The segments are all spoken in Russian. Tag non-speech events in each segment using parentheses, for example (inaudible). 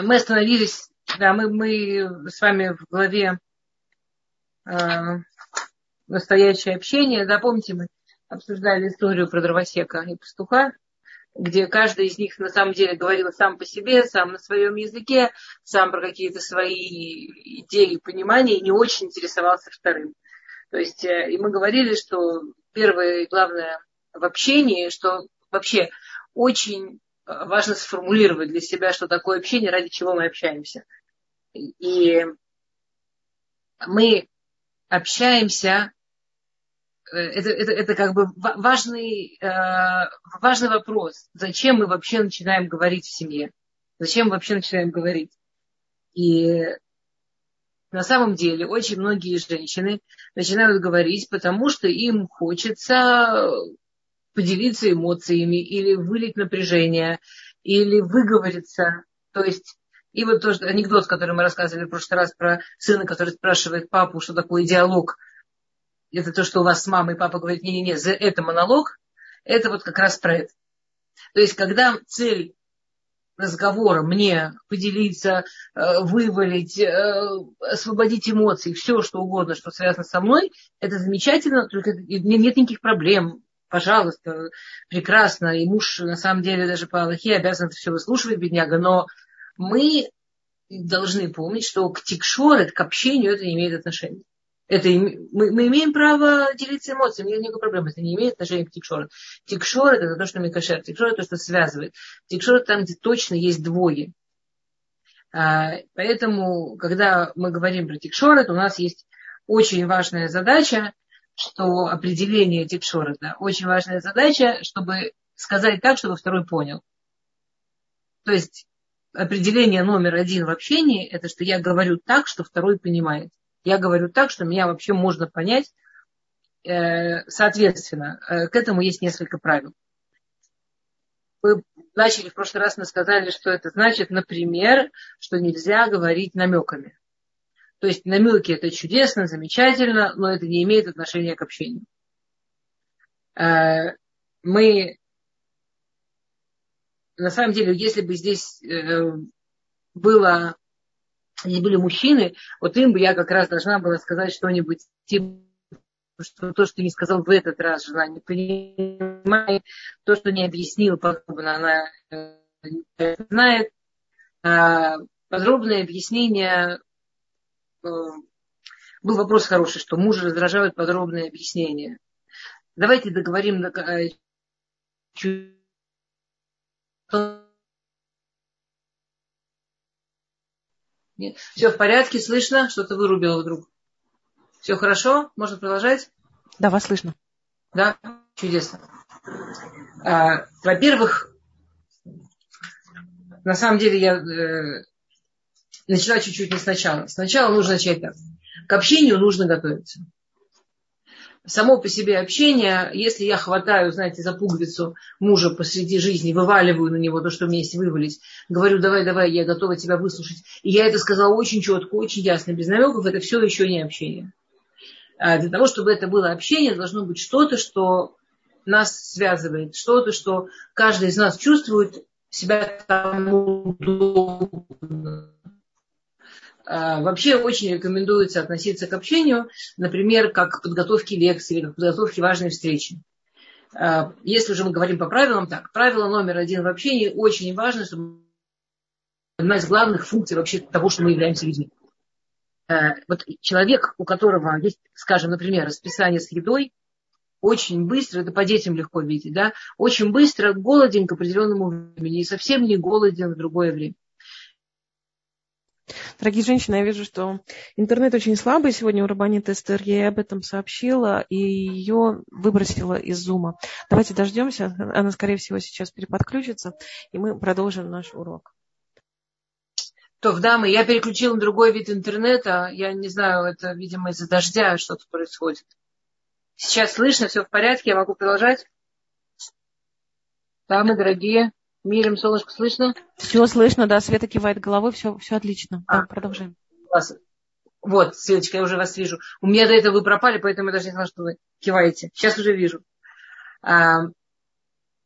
мы остановились, да, мы, мы с вами в главе э, настоящее общение, да, помните, мы обсуждали историю про дровосека и пастуха, где каждый из них на самом деле говорил сам по себе, сам на своем языке, сам про какие-то свои идеи, понимания, и не очень интересовался вторым. То есть, э, и мы говорили, что первое и главное в общении, что вообще очень важно сформулировать для себя, что такое общение, ради чего мы общаемся. И мы общаемся Э, это, это, это как бы важный, э, важный вопрос. Зачем мы вообще начинаем говорить в семье? Зачем мы вообще начинаем говорить? И на самом деле очень многие женщины начинают говорить, потому что им хочется поделиться эмоциями или вылить напряжение, или выговориться. То есть, и вот тоже анекдот, который мы рассказывали в прошлый раз про сына, который спрашивает папу, что такое диалог – это то, что у вас с мамой папа говорит, не-не-не, это монолог, это вот как раз про это. То есть, когда цель разговора мне поделиться, э, вывалить, э, освободить эмоции, все что угодно, что связано со мной, это замечательно, только нет никаких проблем. Пожалуйста, прекрасно. И муж, на самом деле, даже по Аллахе обязан это все выслушивать, бедняга. Но мы должны помнить, что к тикшорет, к общению это не имеет отношения. Это, мы, мы имеем право делиться эмоциями, нет никакой проблемы, это не имеет отношения к тикшору. Тикшор это то, что микашер, тикшор это то, что связывает. Тикшор там, где точно есть двое. А, поэтому, когда мы говорим про тикшор, то у нас есть очень важная задача, что определение тикшора, да, очень важная задача, чтобы сказать так, чтобы второй понял. То есть определение номер один в общении, это что я говорю так, что второй понимает. Я говорю так, что меня вообще можно понять. Э, соответственно, э, к этому есть несколько правил. Вы начали в прошлый раз, мы сказали, что это значит, например, что нельзя говорить намеками. То есть намеки это чудесно, замечательно, но это не имеет отношения к общению. Э, мы на самом деле, если бы здесь было они были мужчины, вот им бы я как раз должна была сказать что-нибудь типа что то, что не сказал в этот раз, жена не понимает, то, что не объяснил подробно, она не знает. Подробное объяснение э, был вопрос хороший, что мужа раздражают подробные объяснения. Давайте договорим э, Нет? Все в порядке, слышно? Что-то вырубило вдруг. Все хорошо? Можно продолжать? Да, вас слышно. Да, чудесно. А, во-первых, на самом деле я э, начала чуть-чуть не сначала. Сначала нужно начать так. К общению нужно готовиться само по себе общение, если я хватаю, знаете, за пуговицу мужа посреди жизни, вываливаю на него то, что мне есть вывалить, говорю, давай, давай, я готова тебя выслушать. И я это сказала очень четко, очень ясно, без намеков, это все еще не общение. А для того, чтобы это было общение, должно быть что-то, что нас связывает, что-то, что каждый из нас чувствует себя там удобно вообще очень рекомендуется относиться к общению, например, как к подготовке лекции или к подготовке важной встречи. А, если уже мы говорим по правилам, так, правило номер один в общении очень важно, чтобы одна из главных функций вообще того, что мы являемся людьми. А, вот человек, у которого есть, скажем, например, расписание с едой, очень быстро, это по детям легко видеть, да, очень быстро голоден к определенному времени и совсем не голоден в другое время. Дорогие женщины, я вижу, что интернет очень слабый сегодня у Рабанит Эстер. Я ей об этом сообщила и ее выбросила из зума. Давайте дождемся. Она, скорее всего, сейчас переподключится, и мы продолжим наш урок. То, дамы, я переключила на другой вид интернета. Я не знаю, это, видимо, из-за дождя что-то происходит. Сейчас слышно, все в порядке, я могу продолжать? Дамы, дорогие. Мирим, солнышко, слышно? Все слышно, да, Света кивает головой, все, все отлично. А, да, продолжаем. Класс. Вот, Светочка, я уже вас вижу. У меня до этого вы пропали, поэтому я даже не знала, что вы киваете. Сейчас уже вижу. А,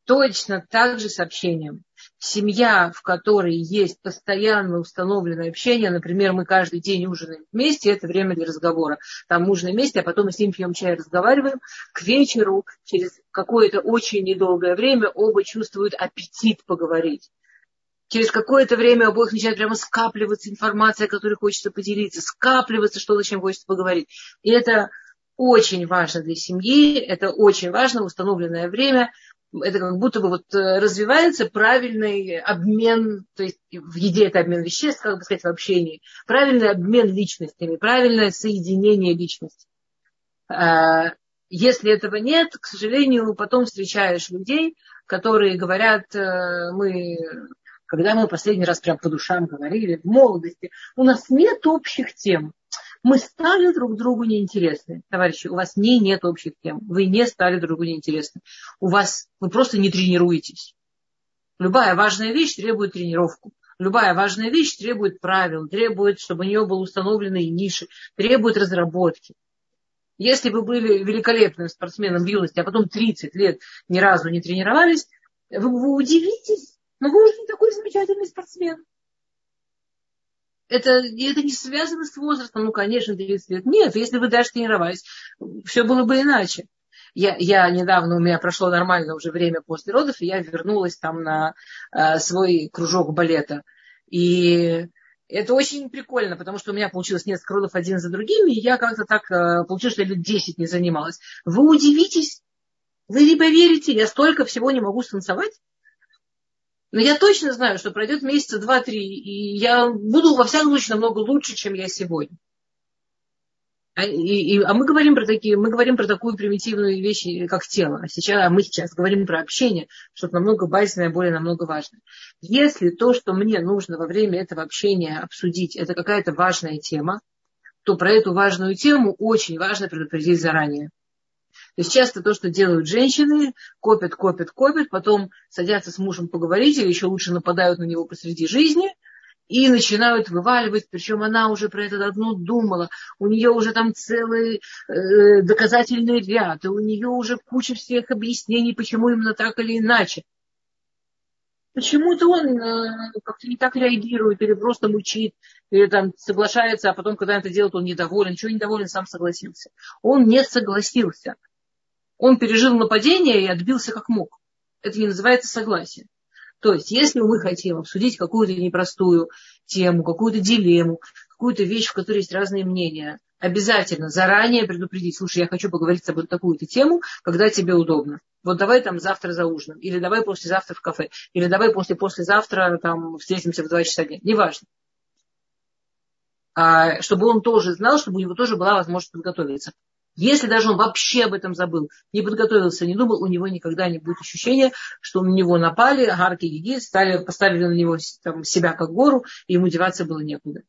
точно так же с общением. Семья, в которой есть постоянно установленное общение, например, мы каждый день ужинаем вместе, это время для разговора. Там ужинаем вместе, а потом мы с ним пьем чай, разговариваем. К вечеру, через какое-то очень недолгое время, оба чувствуют аппетит поговорить. Через какое-то время у обоих начинает прямо скапливаться информация, которой хочется поделиться, скапливаться, что зачем хочется поговорить. И это очень важно для семьи, это очень важно установленное время это как будто бы вот э, развивается правильный обмен, то есть в еде это обмен веществ, как бы сказать, в общении, правильный обмен личностями, правильное соединение личностей. А, если этого нет, к сожалению, потом встречаешь людей, которые говорят, э, мы, когда мы последний раз прям по душам говорили, в молодости, у нас нет общих тем мы стали друг другу неинтересны. Товарищи, у вас не нет общих тем. Вы не стали друг другу неинтересны. У вас, вы просто не тренируетесь. Любая важная вещь требует тренировку. Любая важная вещь требует правил, требует, чтобы у нее были установлены ниши, требует разработки. Если вы были великолепным спортсменом в юности, а потом 30 лет ни разу не тренировались, вы, вы удивитесь, но вы уже не такой замечательный спортсмен это, это не связано с возрастом, ну, конечно, 30 лет. Нет, если вы даже тренировались, все было бы иначе. Я, я недавно, у меня прошло нормально уже время после родов, и я вернулась там на э, свой кружок балета. И это очень прикольно, потому что у меня получилось несколько родов один за другими, и я как-то так э, получилось, что я лет 10 не занималась. Вы удивитесь, вы не поверите, я столько всего не могу станцевать. Но я точно знаю, что пройдет месяца два-три, и я буду во всяком случае намного лучше, чем я сегодня. А, и, и, а мы говорим про такие, мы говорим про такую примитивную вещь, как тело. А сейчас, а мы сейчас говорим про общение, что намного базисное, более намного важное. Если то, что мне нужно во время этого общения обсудить, это какая-то важная тема, то про эту важную тему очень важно предупредить заранее. То есть часто то, что делают женщины, копят, копят, копят, потом садятся с мужем поговорить, или еще лучше нападают на него посреди жизни, и начинают вываливать, причем она уже про это давно думала, у нее уже там целый э, доказательный ряд, и у нее уже куча всех объяснений, почему именно так или иначе. Почему-то он э, как-то не так реагирует, или просто мучит, или там соглашается, а потом, когда это делает, он недоволен. Чего недоволен, сам согласился. Он не согласился. Он пережил нападение и отбился как мог. Это не называется согласие. То есть, если мы хотим обсудить какую-то непростую тему, какую-то дилемму, какую-то вещь, в которой есть разные мнения, обязательно заранее предупредить, слушай, я хочу поговорить с тобой такую-то тему, когда тебе удобно. Вот давай там завтра за ужином, или давай послезавтра в кафе, или давай после-послезавтра там встретимся в два часа дня. Неважно. А, чтобы он тоже знал, чтобы у него тоже была возможность подготовиться. Если даже он вообще об этом забыл, не подготовился, не думал, у него никогда не будет ощущения, что на него напали, гарки гиги, стали, поставили на него там, себя как гору, и ему деваться было некуда.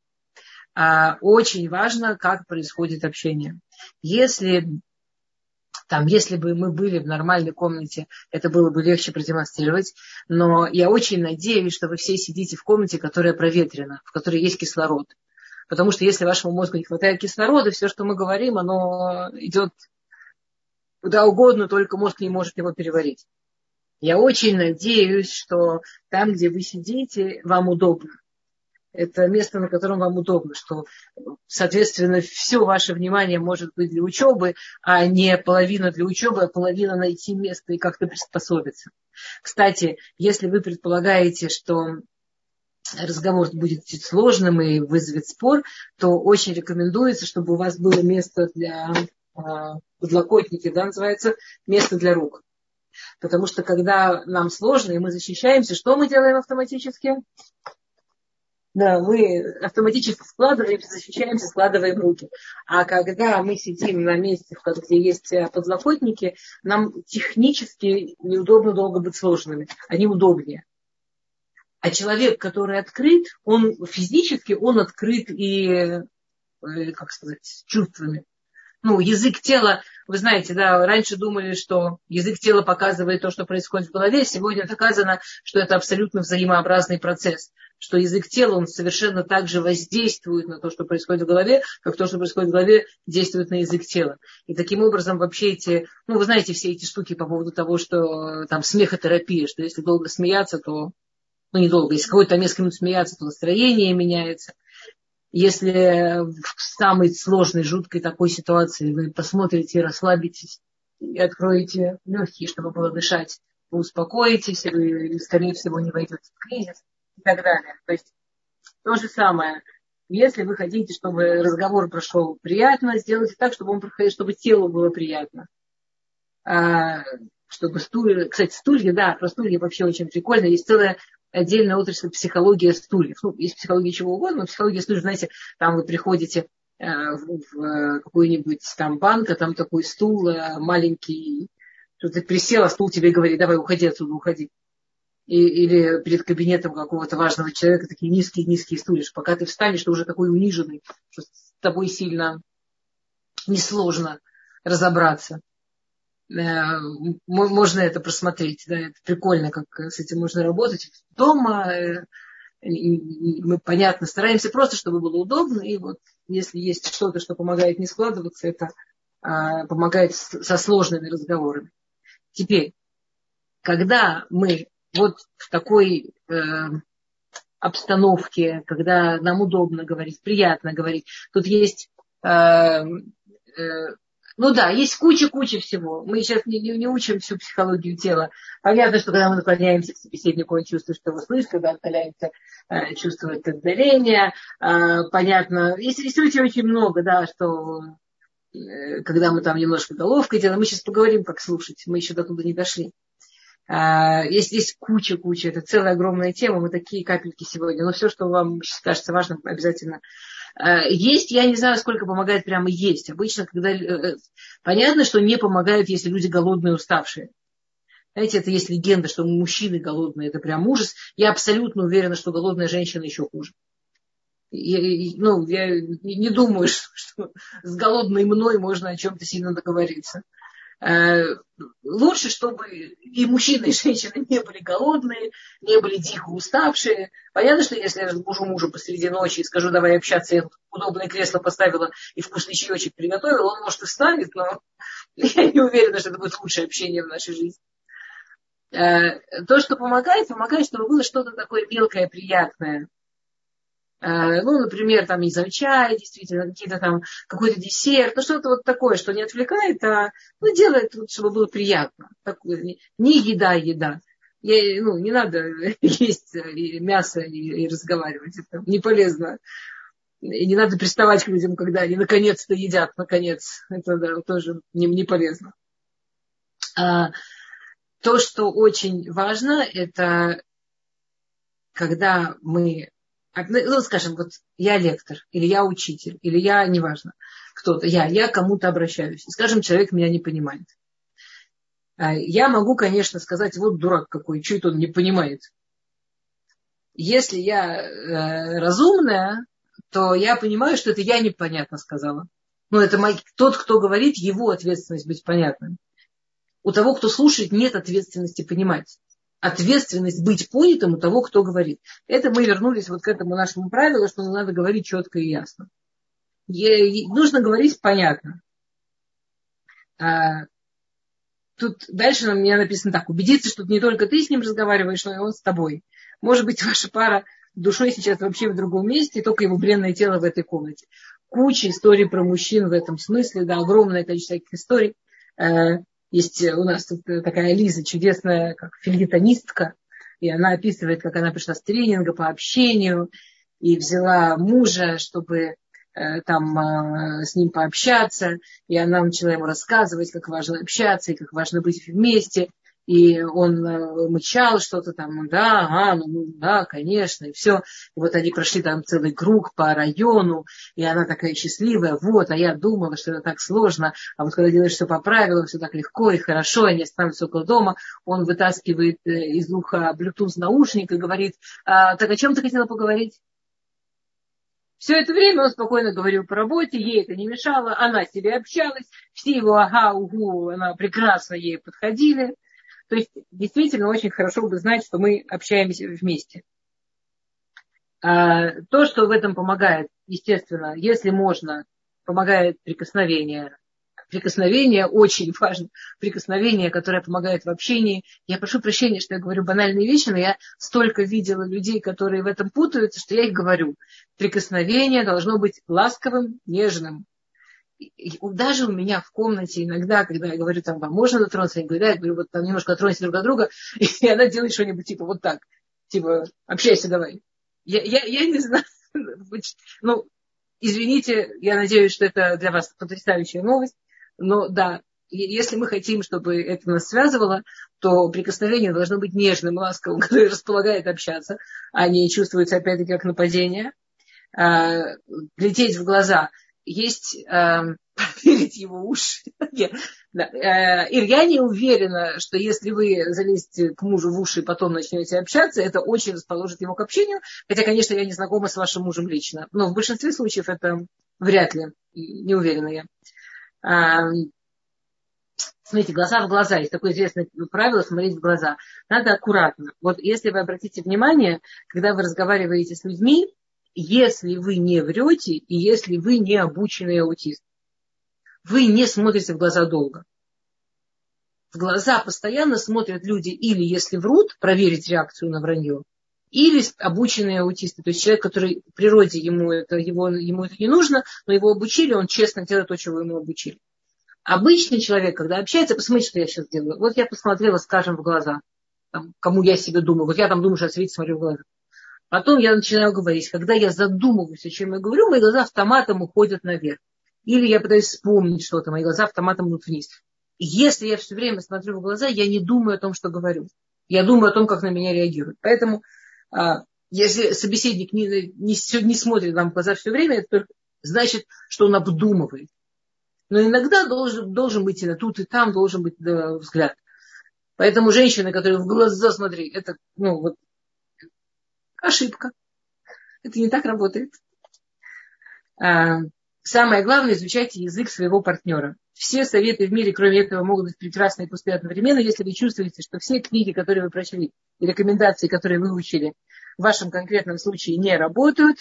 А, очень важно, как происходит общение. Если там, если бы мы были в нормальной комнате, это было бы легче продемонстрировать. Но я очень надеюсь, что вы все сидите в комнате, которая проветрена, в которой есть кислород. Потому что если вашему мозгу не хватает кислорода, все, что мы говорим, оно идет куда угодно, только мозг не может его переварить. Я очень надеюсь, что там, где вы сидите, вам удобно. Это место, на котором вам удобно, что, соответственно, все ваше внимание может быть для учебы, а не половина для учебы, а половина найти место и как-то приспособиться. Кстати, если вы предполагаете, что разговор будет чуть сложным и вызовет спор, то очень рекомендуется, чтобы у вас было место для э, подлокотники, да, называется, место для рук. Потому что когда нам сложно и мы защищаемся, что мы делаем автоматически? Да, мы автоматически складываемся, защищаемся, складываем руки. А когда мы сидим на месте, где есть подлокотники, нам технически неудобно долго быть сложными. Они удобнее. А человек, который открыт, он физически, он открыт и, э, как сказать, чувствами. Ну, язык тела, вы знаете, да, раньше думали, что язык тела показывает то, что происходит в голове. Сегодня доказано, что это абсолютно взаимообразный процесс. Что язык тела, он совершенно так же воздействует на то, что происходит в голове, как то, что происходит в голове, действует на язык тела. И таким образом вообще эти, ну, вы знаете все эти штуки по поводу того, что там смехотерапия, что если долго смеяться, то ну, недолго. Если какой-то там несколько минут смеяться, то настроение меняется. Если в самой сложной, жуткой такой ситуации вы посмотрите, расслабитесь и откроете легкие, чтобы было дышать, вы успокоитесь, и вы, скорее всего, не войдете в кризис и так далее. То есть то же самое. Если вы хотите, чтобы разговор прошел приятно, сделайте так, чтобы он проходил, чтобы телу было приятно. А, чтобы стулья, кстати, стулья, да, про стулья вообще очень прикольно. Есть целая отдельная отрасль психология стульев. Ну, есть психология чего угодно, но психология стульев, знаете, там вы приходите э, в, в какой-нибудь там банк, а там такой стул э, маленький, что ты присел, а стул тебе говорит, давай уходи отсюда, уходи. И, или перед кабинетом какого-то важного человека такие низкие-низкие стулья, что пока ты встанешь, ты уже такой униженный, что с тобой сильно несложно разобраться. Э, можно это просмотреть, да, это прикольно, как с этим можно работать. Дома э, мы, понятно, стараемся просто, чтобы было удобно, и вот если есть что-то, что помогает не складываться, это а, помогает со сложными разговорами. Теперь, когда мы вот в такой э, обстановке, когда нам удобно говорить, приятно говорить, тут есть э, э, ну да, есть куча-куча всего. Мы сейчас не, не, не учим всю психологию тела. Понятно, что когда мы наклоняемся к собеседнику, он чувствует, что его слышит, когда отдаляемся, э, чувствует отдаление. Э, понятно, есть, есть очень, очень много, да, что э, когда мы там немножко головкой делаем, мы сейчас поговорим, как слушать, мы еще до туда не дошли. Э, есть, есть куча-куча, это целая огромная тема, мы такие капельки сегодня, но все, что вам кажется важным, обязательно есть, я не знаю, сколько помогает прямо есть. Обычно, когда... Э, э, понятно, что не помогают, если люди голодные, уставшие. Знаете, это есть легенда, что мужчины голодные, это прям ужас. Я абсолютно уверена, что голодная женщина еще хуже. Я, ну, я не думаю, (laughs) что, что с голодной мной можно о чем-то сильно договориться. Э, лучше, чтобы и мужчины, и женщины не были голодные, не были дико уставшие. Понятно, что если я разбужу мужа посреди ночи и скажу, давай общаться, я удобное кресло поставила и вкусный чаечек приготовила, он, может, и встанет, но (laughs) я не уверена, что это будет лучшее общение в нашей жизни. Э, то, что помогает, помогает, чтобы было что-то такое мелкое, приятное. Э, ну, например, там, не знаю, чай, действительно, какие-то там, какой-то десерт, ну, что-то вот такое, что не отвлекает, а ну, делает, чтобы было приятно. Такое, не, не еда, еда. Я, ну, не надо (laughs) есть мясо и, и разговаривать, это не полезно. И не надо приставать к людям, когда они наконец-то едят, наконец. Это да, тоже не, не полезно. А, то, что очень важно, это когда мы ну, скажем, вот я лектор, или я учитель, или я, неважно, кто-то, я, я кому-то обращаюсь. Скажем, человек меня не понимает. А, я могу, конечно, сказать, вот дурак какой, это он не понимает. Если я э, разумная, то я понимаю, что это я непонятно сказала. Ну, это мой, тот, кто говорит, его ответственность быть понятным. У того, кто слушает, нет ответственности понимать ответственность быть понятым у того, кто говорит. Это мы вернулись вот к этому нашему правилу, что надо говорить четко и ясно. И нужно говорить понятно. А, тут дальше у меня написано так. Убедиться, что не только ты с ним разговариваешь, но и он с тобой. Может быть, ваша пара душой сейчас вообще в другом месте, и только его бренное тело в этой комнате. Куча историй про мужчин в этом смысле, да, огромное количество таких историй. Э, есть у нас тут такая Лиза, чудесная, как филитонистка, и она описывает, как она пришла с тренинга по общению и взяла мужа, чтобы э, там э, с ним пообщаться, и она начала ему рассказывать, как важно общаться и как важно быть вместе и он э, мычал что-то там, да, ага, ну, ну да, конечно, и все. И вот они прошли там целый круг по району, и она такая счастливая, вот, а я думала, что это так сложно, а вот когда делаешь все по правилам, все так легко и хорошо, они останутся около дома, он вытаскивает э, из уха Bluetooth наушник и говорит, а, так о чем ты хотела поговорить? Все это время он спокойно говорил по работе, ей это не мешало, она с себе общалась, все его ага, угу, она прекрасно ей подходили. То есть действительно очень хорошо бы знать, что мы общаемся вместе. А, то, что в этом помогает, естественно, если можно, помогает прикосновение, прикосновение очень важно. Прикосновение, которое помогает в общении. Я прошу прощения, что я говорю банальные вещи, но я столько видела людей, которые в этом путаются, что я их говорю. Прикосновение должно быть ласковым, нежным. Даже у меня в комнате иногда, когда я говорю, там, вам можно дотронуться, говорю, да, я говорю, вот там немножко дотронься друг от друга, (laughs) и она делает что-нибудь типа вот так. Типа, общайся давай. Я, я, я не знаю. (laughs) Ну, извините, я надеюсь, что это для вас потрясающая новость. Но да, если мы хотим, чтобы это нас связывало, то прикосновение должно быть нежным, ласковым, (laughs) которое располагает общаться, а не чувствуется опять-таки как нападение. А, глядеть в глаза. Есть а, (laughs) проверить его уши. Э, Ир, я не уверена, что если вы залезете к мужу в уши и потом начнете общаться, это очень расположит его к общению. Хотя, конечно, я не знакома с вашим мужем лично. Но в большинстве случаев это вряд ли. Не уверена я. А, смотрите, глаза в глаза. Есть такое известное правило смотреть в глаза. Надо аккуратно. Вот если вы обратите внимание, когда вы разговариваете с людьми, если вы не врете и если вы не обученный аутист вы не смотрите в глаза долго. В глаза постоянно смотрят люди или, если врут, проверить реакцию на вранье, или обученные аутисты, то есть человек, который в природе ему это, его, ему это не нужно, но его обучили, он честно делает то, чего ему обучили. Обычный человек, когда общается, посмотрите, что я сейчас делаю. Вот я посмотрела, скажем, в глаза, там, кому я себе думаю. Вот я там думаю, что я смотрю в глаза. Потом я начинаю говорить. Когда я задумываюсь, о чем я говорю, мои глаза автоматом уходят наверх. Или я пытаюсь вспомнить что-то, мои глаза автоматом идут вниз. Если я все время смотрю в глаза, я не думаю о том, что говорю. Я думаю о том, как на меня реагируют. Поэтому, а, если собеседник не, не, не смотрит нам в глаза все время, это только значит, что он обдумывает. Но иногда должен, должен быть и тут, и там должен быть взгляд. Поэтому женщины, которые в глаза смотрят, это ну, вот, ошибка. Это не так работает. А, Самое главное, изучайте язык своего партнера. Все советы в мире, кроме этого, могут быть прекрасны и пустые одновременно, если вы чувствуете, что все книги, которые вы прочли, и рекомендации, которые вы учили, в вашем конкретном случае не работают,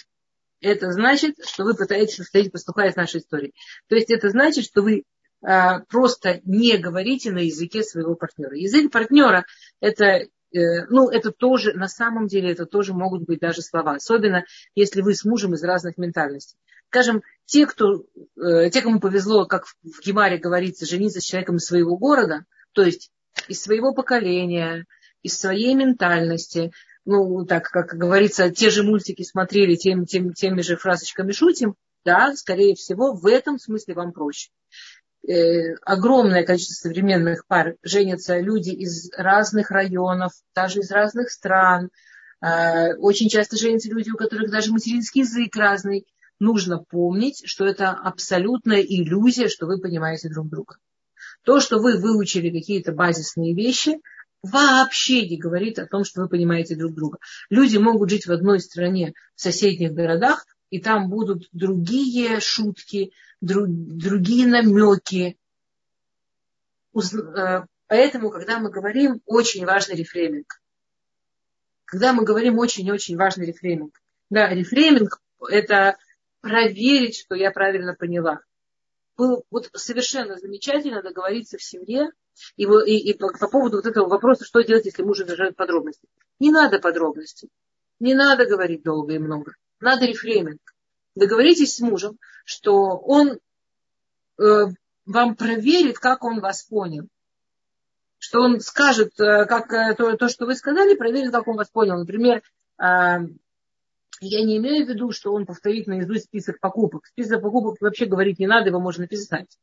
это значит, что вы пытаетесь повторить пастуха из нашей истории. То есть это значит, что вы а, просто не говорите на языке своего партнера. Язык партнера это ну, это тоже, на самом деле, это тоже могут быть даже слова. Особенно, если вы с мужем из разных ментальностей скажем, те, кто, э, те, кому повезло, как в Гемаре говорится, жениться с человеком из своего города, то есть из своего поколения, из своей ментальности, ну, так, как говорится, те же мультики смотрели, тем, тем, теми же фразочками шутим, да, скорее всего, в этом смысле вам проще. Э, огромное количество современных пар женятся люди из разных районов, даже из разных стран. Э, очень часто женятся люди, у которых даже материнский язык разный нужно помнить, что это абсолютная иллюзия, что вы понимаете друг друга. То, что вы выучили какие-то базисные вещи, вообще не говорит о том, что вы понимаете друг друга. Люди могут жить в одной стране, в соседних городах, и там будут другие шутки, друг, другие намеки. Э, поэтому, когда мы говорим, очень важный рефрейминг. Когда мы говорим очень-очень важный рефрейминг. Да, рефрейминг – это проверить, что я правильно поняла. Было вот совершенно замечательно договориться в семье и, и, и по, по поводу вот этого вопроса, что делать, если муж изражает подробности. Не надо подробностей. Не надо говорить долго и много. Надо рефрейминг. Договоритесь с мужем, что он э, вам проверит, как он вас понял. Что он скажет, э, как э, то, то, что вы сказали, проверит, как он вас понял. Например, э, я не имею в виду, что он повторит наизусть список покупок. Список покупок вообще говорить не надо, его можно написать.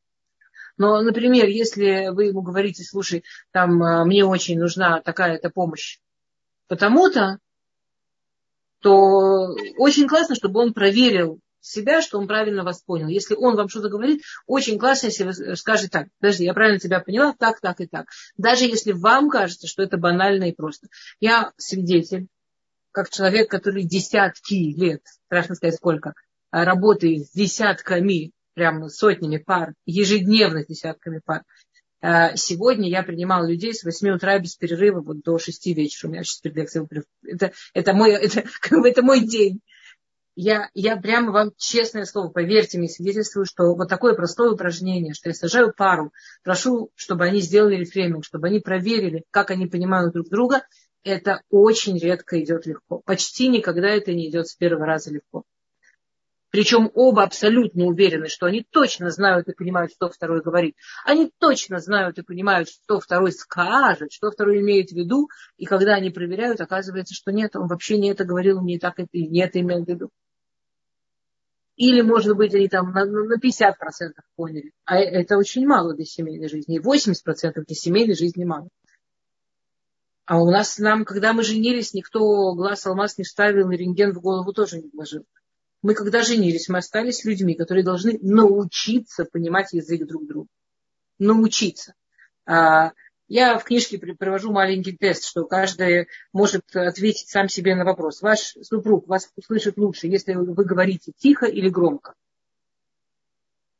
Но, например, если вы ему говорите, слушай, там а, мне очень нужна такая-то помощь потому-то, то очень классно, чтобы он проверил себя, что он правильно вас понял. Если он вам что-то говорит, очень классно, если вы скажете так, подожди, я правильно тебя поняла, так, так и так. Даже если вам кажется, что это банально и просто. Я свидетель как человек, который десятки лет, страшно сказать сколько, а, работает с десятками, прямо сотнями пар, ежедневно с десятками пар. А, сегодня я принимала людей с 8 утра без перерыва вот до 6 вечера. У меня сейчас перед лекцией это, это, мой, (laughs) это, как бы, это мой день. я, я прямо вам, честное слово, поверьте мне, свидетельствую, что вот такое простое упражнение, что я сажаю пару, прошу, чтобы они сделали рефрейминг, чтобы они проверили, как они понимают друг друга, это очень редко идет легко. Почти никогда это не идет с первого раза легко. Причем оба абсолютно уверены, что они точно знают и понимают, что второй говорит. Они точно знают и понимают, что второй скажет, что второй имеет в виду. И когда они проверяют, оказывается, что нет, он вообще не это говорил, не так это, не это имел в виду. Или, может быть, они там на, на 50% поняли. А это очень мало для семейной жизни. И 80% для семейной жизни мало. А у нас, нам, когда мы женились, никто глаз алмаз не ставил, и рентген в голову тоже не вложил. Мы, когда женились, мы остались людьми, которые должны научиться понимать язык друг друга. Научиться. А, я в книжке провожу маленький тест, что каждый может ответить сам себе на вопрос. Ваш супруг вас услышит лучше, если вы говорите тихо или громко.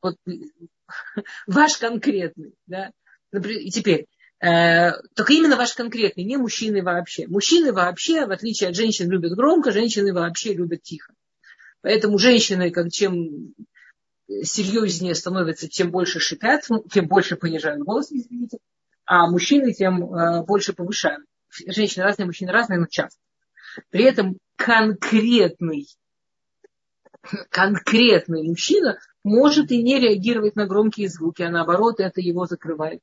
Вот (laughs) ваш конкретный. Да? И теперь, э, только именно ваш конкретный, не мужчины вообще. Мужчины вообще, в отличие от женщин, любят громко, женщины вообще любят тихо. Поэтому женщины, как чем серьезнее становятся, тем больше шипят, ну, тем больше понижают голос, извините, а мужчины тем э, больше повышают. Женщины разные, мужчины разные, но часто. При этом конкретный, конкретный мужчина может и не реагировать на громкие звуки, а наоборот это его закрывает.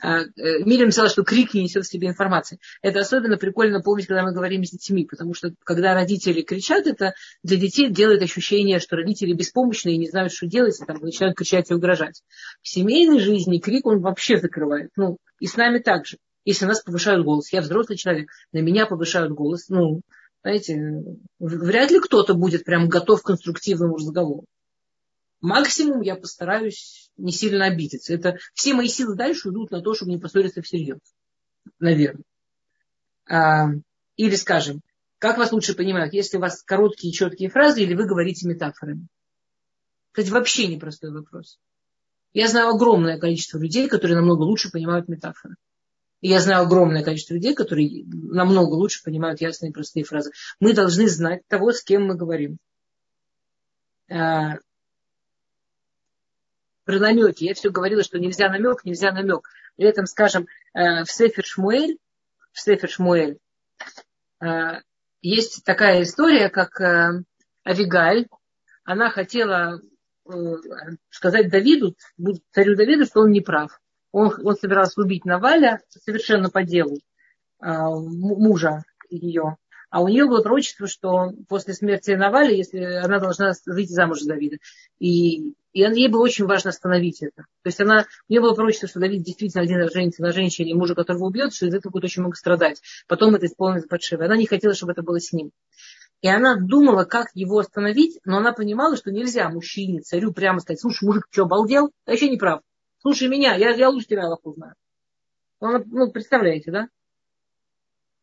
А, э, Мирим сказала, что крик не несет в себе информации. Это особенно прикольно помнить, когда мы говорим с детьми, потому что когда родители кричат, это для детей делает ощущение, что родители беспомощны и не знают, что делать, и там начинают кричать и угрожать. В семейной жизни крик он вообще закрывает. Ну, и с нами также. Если нас повышают голос, я взрослый человек, на меня повышают голос, ну, знаете, вряд ли кто-то будет прям готов к конструктивному разговору. Максимум я постараюсь не сильно обидеться. Это все мои силы дальше идут на то, чтобы не поссориться всерьез. Наверное. А, или, скажем, как вас лучше понимают, если у вас короткие четкие фразы или вы говорите метафорами? Кстати, вообще непростой вопрос. Я знаю огромное количество людей, которые намного лучше понимают метафоры. И я знаю огромное количество людей, которые намного лучше понимают ясные и простые фразы. Мы должны знать того, с кем мы говорим. А, про намеки. Я все говорила, что нельзя намек, нельзя намек. При этом, скажем, э, в Сефер Шмуэль, в Сефер Шмуэль э, есть такая история, как э, Авигаль. Она хотела сказать Давиду, царю Давиду, что он не прав. Он, он собирался убить Наваля совершенно по делу мужа ее. А у нее было пророчество, что после смерти Навали, если она должна выйти замуж за Давида. И, и ей было очень важно остановить это. То есть она, у нее было пророчество, что Давид действительно один раз женится на женщине, мужа которого убьет, что из этого будет очень много страдать. Потом это исполнится подшивой. Она не хотела, чтобы это было с ним. И она думала, как его остановить, но она понимала, что нельзя мужчине, царю прямо сказать, слушай, мужик, что, обалдел? Я вообще не прав. Слушай меня, я, я лучше тебя Аллаху знаю. Ну, ну, представляете, да?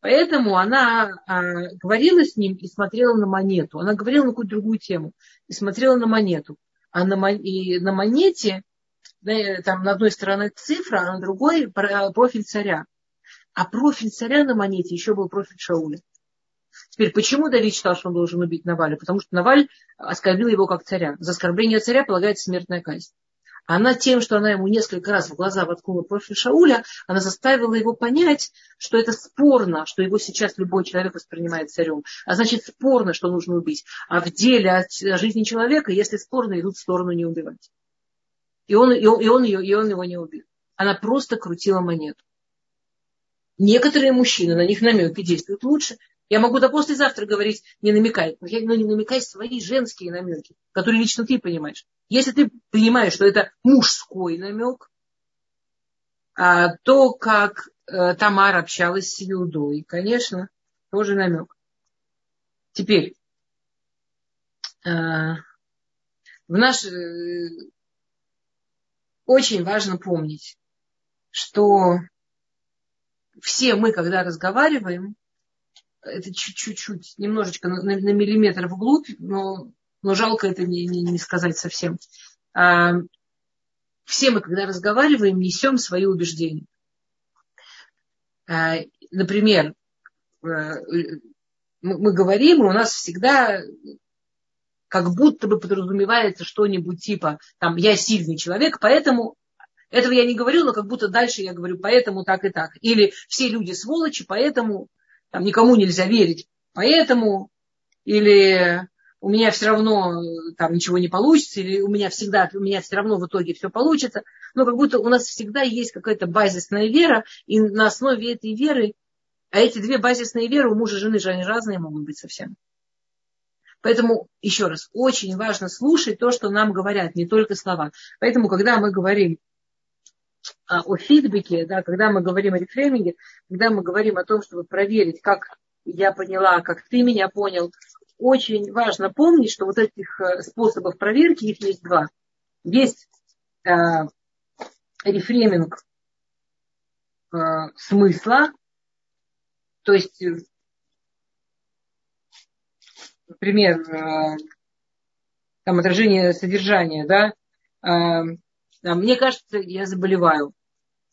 Поэтому она а, говорила с ним и смотрела на монету. Она говорила на какую-то другую тему и смотрела на монету. А на, и на монете там на одной стороне цифра, а на другой профиль царя. А профиль царя на монете еще был профиль Шауля. Теперь, почему Давид считал, что он должен убить Наваля? Потому что Наваль оскорбил его как царя. За оскорбление царя полагается смертная казнь. Она тем, что она ему несколько раз в глаза воткнула профиль Шауля, она заставила его понять, что это спорно, что его сейчас любой человек воспринимает царем. А значит, спорно, что нужно убить. А в деле о жизни человека, если спорно, идут в сторону не убивать. И он, и он, и он, ее, и он его не убил. Она просто крутила монету. Некоторые мужчины, на них намеки действуют лучше. Я могу до послезавтра говорить, не намекай. Но, я, но не намекай свои женские намеки, которые лично ты понимаешь. Если ты понимаешь, что это мужской намек, а, то, как э, Тамар общалась с Юдой, конечно, тоже намек. Теперь, э, в наш, э, очень важно помнить, что все мы, когда разговариваем, это чуть-чуть, немножечко на, на миллиметр вглубь, но но жалко это не, не, не сказать совсем. А, все мы, когда разговариваем, несем свои убеждения. А, например, э, мы, говорим, у нас всегда как будто бы подразумевается что-нибудь типа, там, я сильный человек, поэтому этого я не говорю, но как будто дальше я говорю, поэтому так и так. Или все люди сволочи, поэтому там, никому нельзя верить, поэтому, или у меня все равно там ничего не получится, или у меня всегда, у меня все равно в итоге все получится. Но как будто у нас всегда есть какая-то базисная вера, и на основе этой веры, а эти две базисные веры у мужа и жены же они разные могут быть совсем. Поэтому, еще раз, очень важно слушать то, что нам говорят, не только слова. Поэтому, когда мы говорим а, о фидбэке, да, когда мы говорим о рефрейминге, когда мы говорим о том, чтобы проверить, как я поняла, как ты меня понял, очень важно помнить, что вот этих э, способов проверки, их есть два. Есть э, рефрейминг э, смысла, то есть, э, например, э, там отражение содержания, да, э, мне кажется, я заболеваю.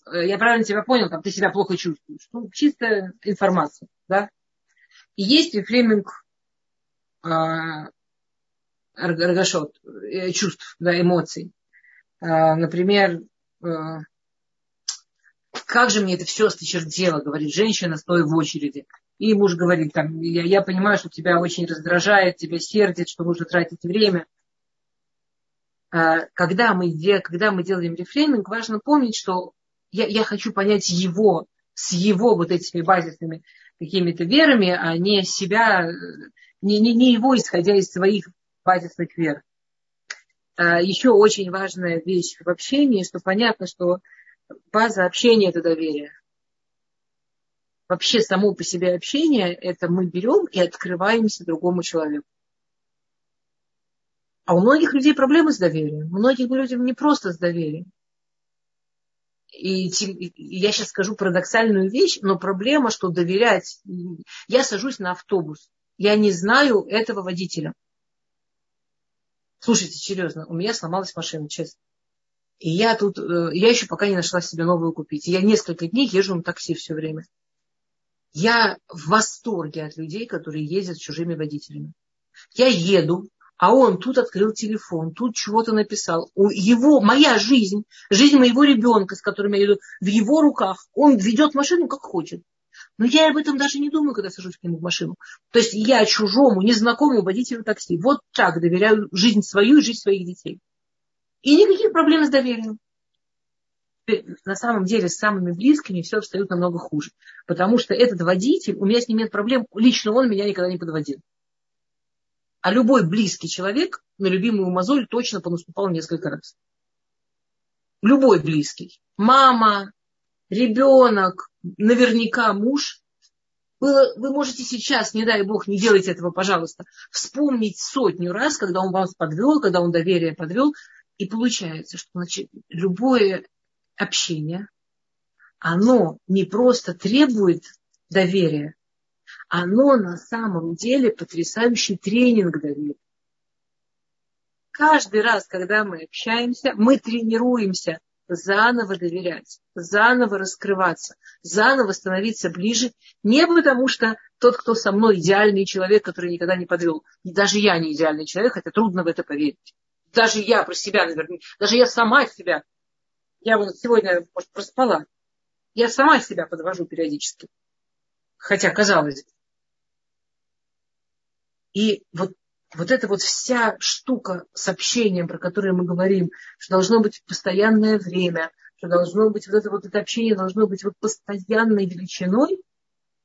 Э, я правильно тебя понял, там, ты себя плохо чувствуешь. Ну, чистая информация, да. И есть рефрейминг э, аргашот, э, чувств, да, эмоций. Э, например, э, как же мне это все осточертело, говорит женщина, стоя в очереди. И муж говорит, там, я, я понимаю, что тебя очень раздражает, тебя сердит, что нужно тратить время. А, когда мы, когда мы делаем рефрейминг, важно помнить, что я, я хочу понять его с его вот этими базисными какими-то верами, а не себя, не, не, не его, исходя из своих базисных вер. А, еще очень важная вещь в общении, что понятно, что база общения – это доверие. Вообще само по себе общение – это мы берем и открываемся другому человеку. А у многих людей проблемы с доверием. Многих людей не просто с доверием. И я сейчас скажу парадоксальную вещь, но проблема, что доверять... Я сажусь на автобус. Я не знаю этого водителя. Слушайте, серьезно, у меня сломалась машина, честно. И я тут, э, я еще пока не нашла себе новую купить. Я несколько дней езжу на такси все время. Я в восторге от людей, которые ездят с чужими водителями. Я еду, а он тут открыл телефон, тут чего-то написал. У его, моя жизнь, жизнь моего ребенка, с которым я иду, в его руках. Он ведет машину как хочет. Но я об этом даже не думаю, когда сажусь к нему в машину. То есть я чужому, незнакомому водителю такси. Вот так доверяю жизнь свою и жизнь своих детей. И никаких проблем с доверием. На самом деле с самыми близкими все обстоит намного хуже. Потому что этот водитель, у меня с ним нет проблем, лично он меня никогда не подводил. А любой близкий человек на любимую мозоль точно понаступал несколько раз. Любой близкий. Мама, ребенок, наверняка муж. Вы, вы можете сейчас, не дай бог, не делайте этого, пожалуйста, вспомнить сотню раз, когда он вас подвел, когда он доверие подвел. И получается, что значит, любое общение, оно не просто требует доверия, оно на самом деле потрясающий тренинг дает. Каждый раз, когда мы общаемся, мы тренируемся заново доверять, заново раскрываться, заново становиться ближе, не потому что тот, кто со мной идеальный человек, который никогда не подвел. И даже я не идеальный человек, хотя трудно в это поверить. Даже я про себя, наверное, даже я сама себя. Я вот сегодня, может, проспала. Я сама себя подвожу периодически. Хотя, казалось. И вот, вот эта вот вся штука с общением, про которую мы говорим, что должно быть постоянное время, что должно быть вот это вот это общение должно быть вот постоянной величиной,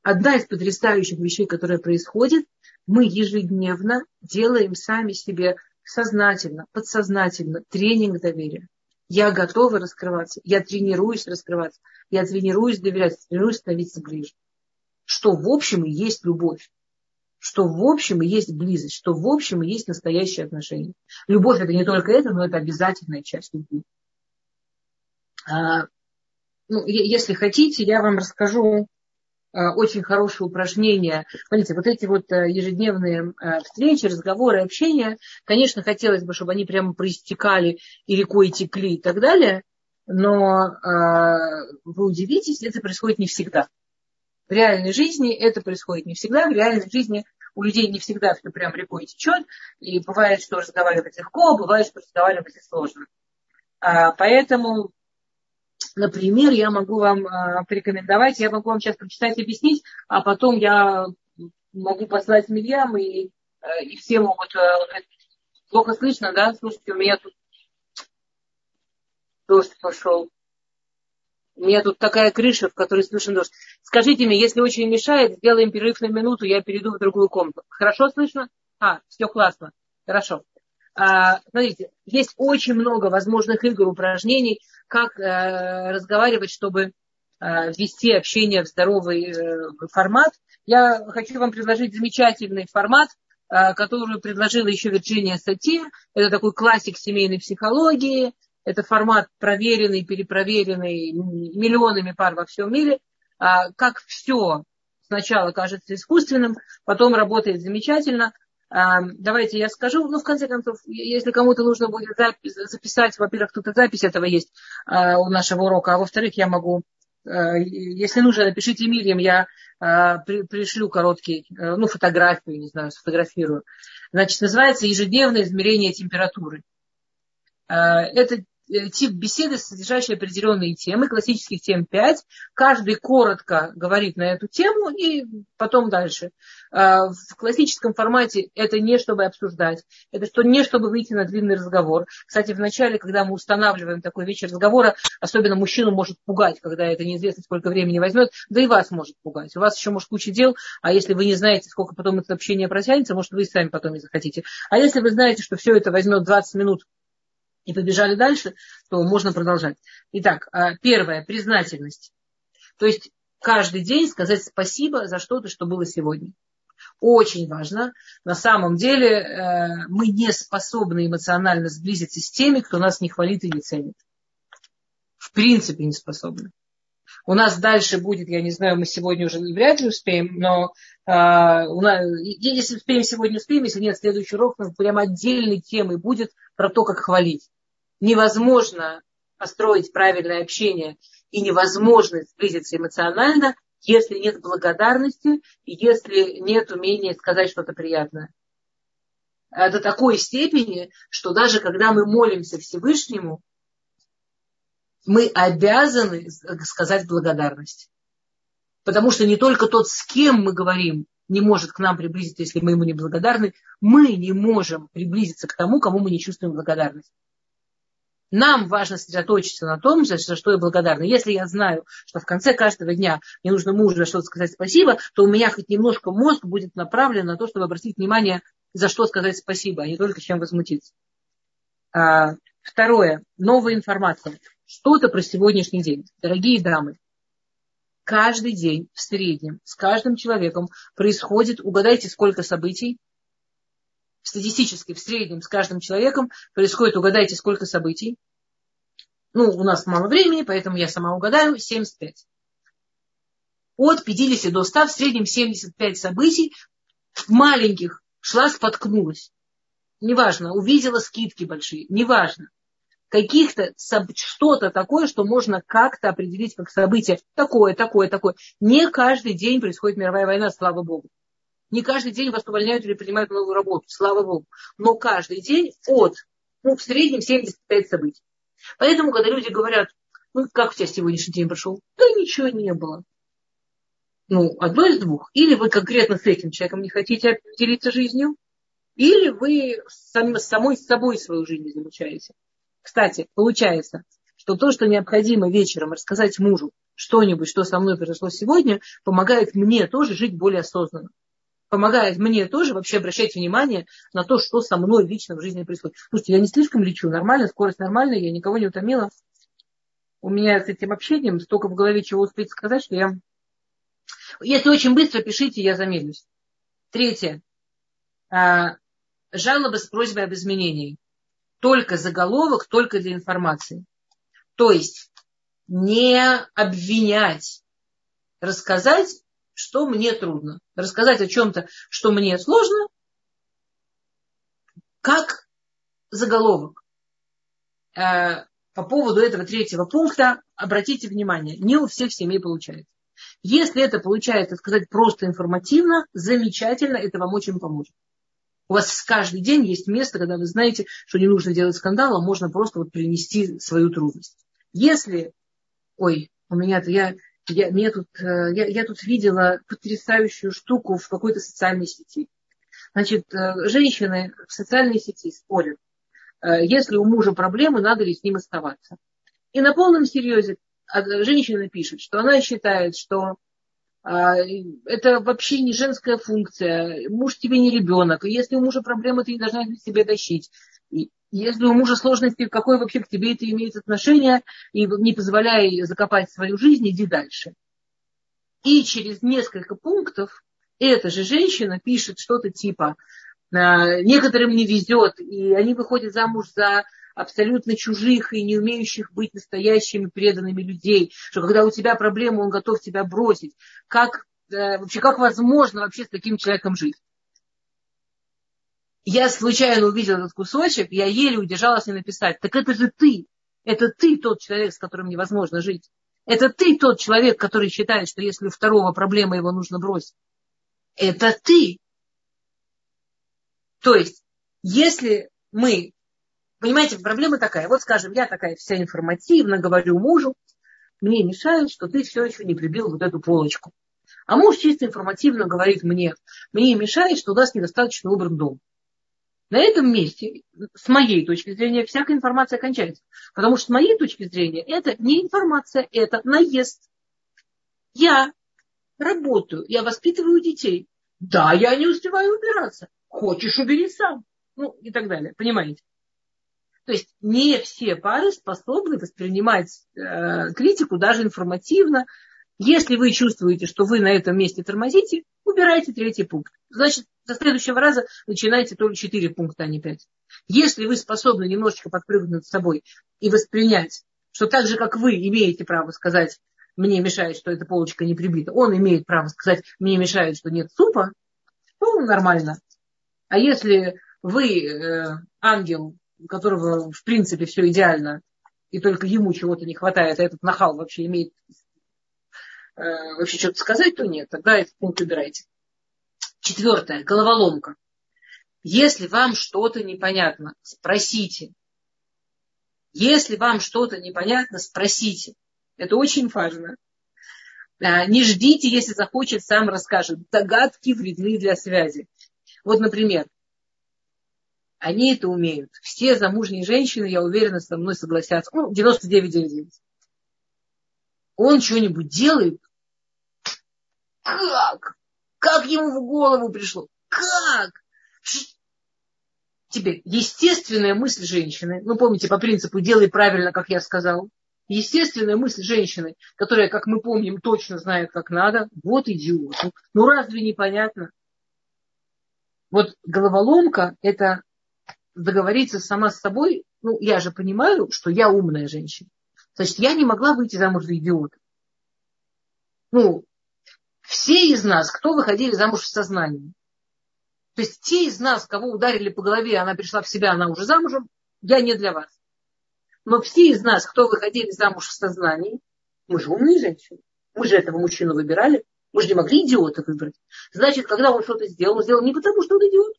одна из потрясающих вещей, которая происходит, мы ежедневно делаем сами себе сознательно, подсознательно тренинг доверия. Я готова раскрываться, я тренируюсь раскрываться, я тренируюсь доверять, тренируюсь становиться ближе. Что в общем и есть любовь что в общем и есть близость, что в общем и есть настоящие отношения. Любовь это не только это, но это обязательная часть любви. А, ну, если хотите, я вам расскажу а, очень хорошее упражнение. Смотрите, вот эти вот а, ежедневные а, встречи, разговоры, общения, конечно, хотелось бы, чтобы они прямо проистекали и рекой текли и так далее, но а, вы удивитесь, это происходит не всегда. В реальной жизни это происходит не всегда. В реальной жизни у людей не всегда все прям рекой течет. И бывает, что разговаривать легко, бывает, что разговаривать сложно. А, поэтому, например, я могу вам а, порекомендовать, я могу вам сейчас прочитать и объяснить, а потом я могу послать Мильям, и, э, и все могут... Э, плохо слышно, да? Слушайте, у меня тут дождь пошел. У меня тут такая крыша, в которой слышен дождь. Скажите мне, если очень мешает, сделаем перерыв на минуту, я перейду в другую комнату. Хорошо слышно? А, все классно. Хорошо. А, смотрите, есть очень много возможных игр, упражнений, как а, разговаривать, чтобы а, ввести общение в здоровый а, формат. Я хочу вам предложить замечательный формат, а, который предложила еще Вирджиния Сати. Это такой классик семейной психологии. Это формат проверенный, перепроверенный миллионами пар во всем мире. А, как все сначала кажется искусственным, потом работает замечательно. А, давайте я скажу, ну, в конце концов, если кому-то нужно будет записать, во-первых, тут и запись этого есть а, у нашего урока, а во-вторых, я могу, если нужно, напишите Мирьям, я пришлю короткий, ну, фотографию, не знаю, сфотографирую. Значит, называется ежедневное измерение температуры. Это Э, тип беседы, содержащий определенные темы, классических тем 5. Каждый коротко говорит на эту тему и потом дальше. А, в классическом формате это не чтобы обсуждать, это что не чтобы выйти на длинный разговор. Кстати, в начале, когда мы устанавливаем такой вечер разговора, особенно мужчину может пугать, когда это неизвестно, сколько времени возьмет, да и вас может пугать. У вас еще может куча дел, а если вы не знаете, сколько потом это общение протянется, может, вы сами потом не захотите. А если вы знаете, что все это возьмет 20 минут и побежали дальше, то можно продолжать. Итак, а, первое, признательность. То есть каждый день сказать спасибо за что-то, что было сегодня. Очень важно. На самом деле э, мы не способны эмоционально сблизиться с теми, кто нас не хвалит и не ценит. В принципе не способны. У нас дальше будет, я не знаю, мы сегодня уже вряд ли успеем, но э, у нас, если успеем сегодня, успеем, если нет, следующий урок прям отдельной темой будет про то, как хвалить невозможно построить правильное общение и невозможно сблизиться эмоционально, если нет благодарности если нет умения сказать что-то приятное. До такой степени, что даже когда мы молимся Всевышнему, мы обязаны сказать благодарность. Потому что не только тот, с кем мы говорим, не может к нам приблизиться, если мы ему не благодарны, мы не можем приблизиться к тому, кому мы не чувствуем благодарность. Нам важно сосредоточиться на том, за что я благодарна. Если я знаю, что в конце каждого дня мне нужно мужу за что-то сказать спасибо, то у меня хоть немножко мозг будет направлен на то, чтобы обратить внимание, за что сказать спасибо, а не только чем возмутиться. А, второе. Новая информация. Что-то про сегодняшний день. Дорогие дамы, каждый день в среднем с каждым человеком происходит, угадайте, сколько событий, статистически в среднем с каждым человеком происходит, угадайте, сколько событий. Ну, у нас мало времени, поэтому я сама угадаю, 75. От 50 до 100, в среднем 75 событий, маленьких, шла, споткнулась. Неважно, увидела скидки большие, неважно. Каких-то, что-то такое, что можно как-то определить как событие. Такое, такое, такое. Не каждый день происходит мировая война, слава богу. Не каждый день вас увольняют или принимают новую работу, слава богу. Но каждый день от, ну, в среднем 75 событий. Поэтому, когда люди говорят, ну, как у тебя сегодняшний день прошел? Да ничего не было. Ну, одно из двух. Или вы конкретно с этим человеком не хотите делиться жизнью, или вы сами, самой с собой свою жизнь замечаете. Кстати, получается, что то, что необходимо вечером рассказать мужу что-нибудь, что со мной произошло сегодня, помогает мне тоже жить более осознанно помогает мне тоже вообще обращать внимание на то, что со мной лично в жизни происходит. Слушайте, я не слишком лечу, нормально, скорость нормальная, я никого не утомила. У меня с этим общением столько в голове чего успеть сказать, что я... Если очень быстро, пишите, я замедлюсь. Третье. А, жалобы с просьбой об изменении. Только заголовок, только для информации. То есть не обвинять, рассказать что мне трудно. Рассказать о чем-то, что мне сложно, как заголовок. Э, по поводу этого третьего пункта обратите внимание, не у всех семей получается. Если это получается сказать просто информативно, замечательно, это вам очень поможет. У вас каждый день есть место, когда вы знаете, что не нужно делать скандал, а можно просто вот перенести свою трудность. Если, ой, у меня-то я, я, меня тут, э, я, я тут видела потрясающую штуку в какой-то социальной сети. Значит, э, женщины в социальной сети спорят, э, если у мужа проблемы, надо ли с ним оставаться. И на полном серьезе женщина пишет, что она считает, что а, это вообще не женская функция. Муж тебе не ребенок. И если у мужа проблемы, ты не должна себе тащить. Если у мужа сложности, какое вообще к тебе это имеет отношение, и не позволяй закопать свою жизнь, иди дальше. И через несколько пунктов эта же женщина пишет что-то типа «А, некоторым не везет, и они выходят замуж за абсолютно чужих и не умеющих быть настоящими преданными людей, что когда у тебя проблема, он готов тебя бросить. Как, э, вообще, как возможно вообще с таким человеком жить? Я случайно увидела этот кусочек, я еле удержалась не написать. Так это же ты. Это ты тот человек, с которым невозможно жить. Это ты тот человек, который считает, что если у второго проблема, его нужно бросить. Это ты. То есть, если мы Понимаете, проблема такая. Вот, скажем, я такая вся информативно говорю мужу, мне мешает, что ты все еще не прибил вот эту полочку. А муж чисто информативно говорит мне, мне мешает, что у нас недостаточно убран дом. На этом месте, с моей точки зрения, всякая информация кончается. Потому что с моей точки зрения, это не информация, это наезд. Я работаю, я воспитываю детей. Да, я не успеваю убираться. Хочешь, убери сам. Ну, и так далее. Понимаете? То есть не все пары способны воспринимать э, критику даже информативно. Если вы чувствуете, что вы на этом месте тормозите, убирайте третий пункт. Значит, со следующего раза начинайте только четыре пункта, а не пять. Если вы способны немножечко подпрыгнуть над собой и воспринять, что так же, как вы имеете право сказать, мне мешает, что эта полочка не прибита, он имеет право сказать, мне мешает, что нет супа, то нормально. А если вы э, ангел, у которого в принципе все идеально, и только ему чего-то не хватает, а этот нахал вообще имеет э, вообще что-то сказать, то нет, тогда этот пункт убирайте. Четвертое, головоломка. Если вам что-то непонятно, спросите. Если вам что-то непонятно, спросите. Это очень важно. Э, не ждите, если захочет, сам расскажет. Догадки вредны для связи. Вот, например, они это умеют. Все замужние женщины, я уверена, со мной согласятся. Ну, 99,99. Он что-нибудь делает. Как? Как ему в голову пришло? Как? Теперь, естественная мысль женщины, ну, помните, по принципу «делай правильно, как я сказал», естественная мысль женщины, которая, как мы помним, точно знает, как надо, вот идиот. Ну, разве непонятно? Вот головоломка – это договориться сама с собой, ну, я же понимаю, что я умная женщина. Значит, я не могла выйти замуж за идиота. Ну, все из нас, кто выходили замуж в сознании. То есть те из нас, кого ударили по голове, она пришла в себя, она уже замужем, я не для вас. Но все из нас, кто выходили замуж в сознании, мы же умные женщины. Мы же этого мужчину выбирали. Мы же не могли идиота выбрать. Значит, когда он что-то сделал, он сделал не потому, что он идиот.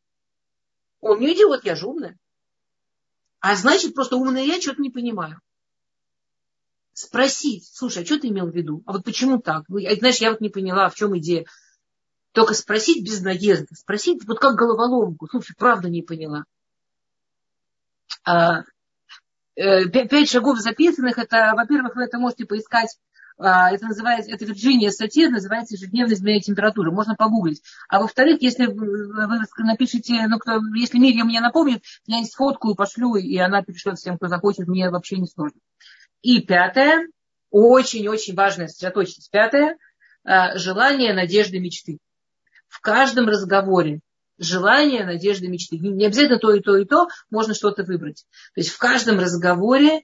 Он не идиот, я же умная. А значит, просто умная я что-то не понимаю. Спросить, слушай, а что ты имел в виду? А вот почему так? Ну, знаешь, я вот не поняла, в чем идея. Только спросить без наезда. Спросить вот как головоломку. Слушай, правда не поняла. А, э, пять шагов записанных, это, во-первых, вы это можете поискать а, это называется, это Вирджиния Сатир, называется ежедневное измерение температуры. Можно погуглить. А во-вторых, если вы напишите, ну, кто, если Мирья мне напомнит, я сфоткаю, пошлю, и она пришлет всем, кто захочет, мне вообще не сложно. И пятое, очень-очень важная сосредоточенность. Пятое, а, желание, надежды, мечты. В каждом разговоре желание, надежды, мечты. Не обязательно то и то и то, можно что-то выбрать. То есть в каждом разговоре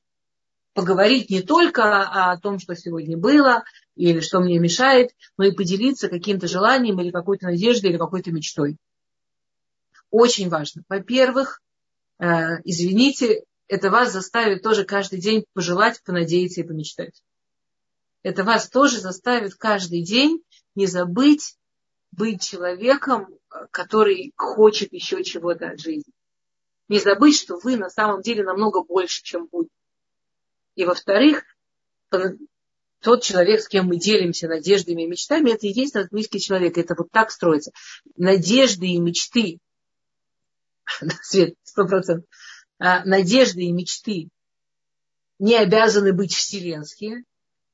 поговорить не только о том, что сегодня было, или что мне мешает, но и поделиться каким-то желанием или какой-то надеждой, или какой-то мечтой. Очень важно. Во-первых, э, извините, это вас заставит тоже каждый день пожелать, понадеяться и помечтать. это вас тоже заставит каждый день не забыть быть человеком, который хочет еще чего-то от жизни. Не забыть, что вы на самом деле намного больше, чем вы. И во-вторых, тот человек, с кем мы делимся надеждами и мечтами, это и есть наш человек. Это вот так строится. Надежды и мечты. (laughs) Свет, сто процентов. А, надежды и мечты не обязаны быть вселенские.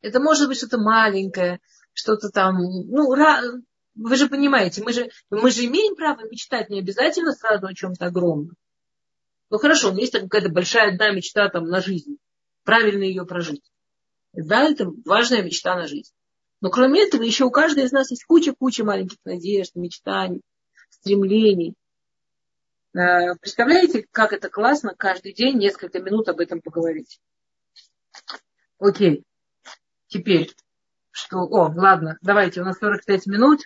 Это может быть что-то маленькое, что-то там, ну, вы же понимаете, мы же, мы же имеем право мечтать не обязательно сразу о чем-то огромном. Ну хорошо, но есть какая-то большая одна мечта там на жизнь. Правильно ее прожить. Да, это важная мечта на жизнь. Но кроме этого, еще у каждого из нас есть куча-куча маленьких надежд, мечтаний, стремлений. Э, представляете, как это классно каждый день несколько минут об этом поговорить. Окей. Теперь, что... О, ладно, давайте, у нас 45 минут.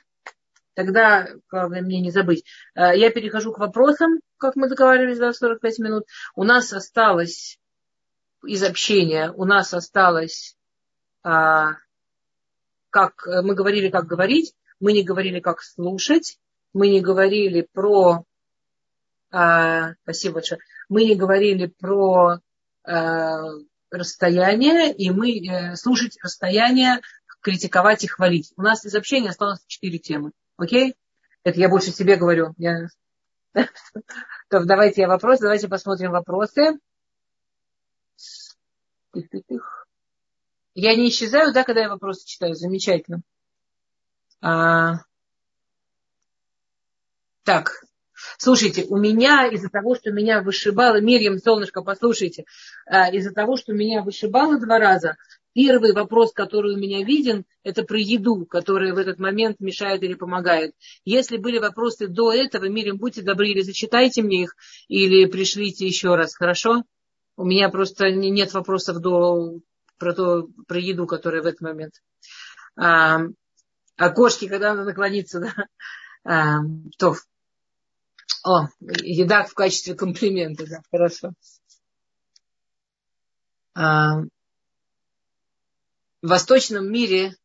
Тогда, главное мне не забыть. Э, я перехожу к вопросам, как мы договаривались, за 45 минут. У нас осталось из общения, у нас осталось, а, как мы говорили, как говорить, мы не говорили, как слушать, мы не говорили про, а, спасибо большое, мы не говорили про а, расстояние, и мы э, слушать расстояние, критиковать и хвалить. У нас из общения осталось четыре темы. Окей? Это я больше себе говорю. Я... (laughs) Давайте я вопрос, давайте посмотрим вопросы. Я не исчезаю, да, когда я вопросы читаю. Замечательно. А... Так, Слушайте, у меня из-за того, что меня вышибало, Мирьям, солнышко, послушайте, а, из-за того, что меня вышибало два раза, Первый вопрос, который у меня виден, это про еду, которая в этот момент мешает или помогает. Если были вопросы до этого, Мирим, будьте добры, или зачитайте мне их, или пришлите еще раз, хорошо? У меня просто нет вопросов до, про, то, про еду, которая в этот момент. А, а кошки, когда надо наклониться, да? А, то, о, еда в качестве комплимента, да, хорошо. А, в восточном мире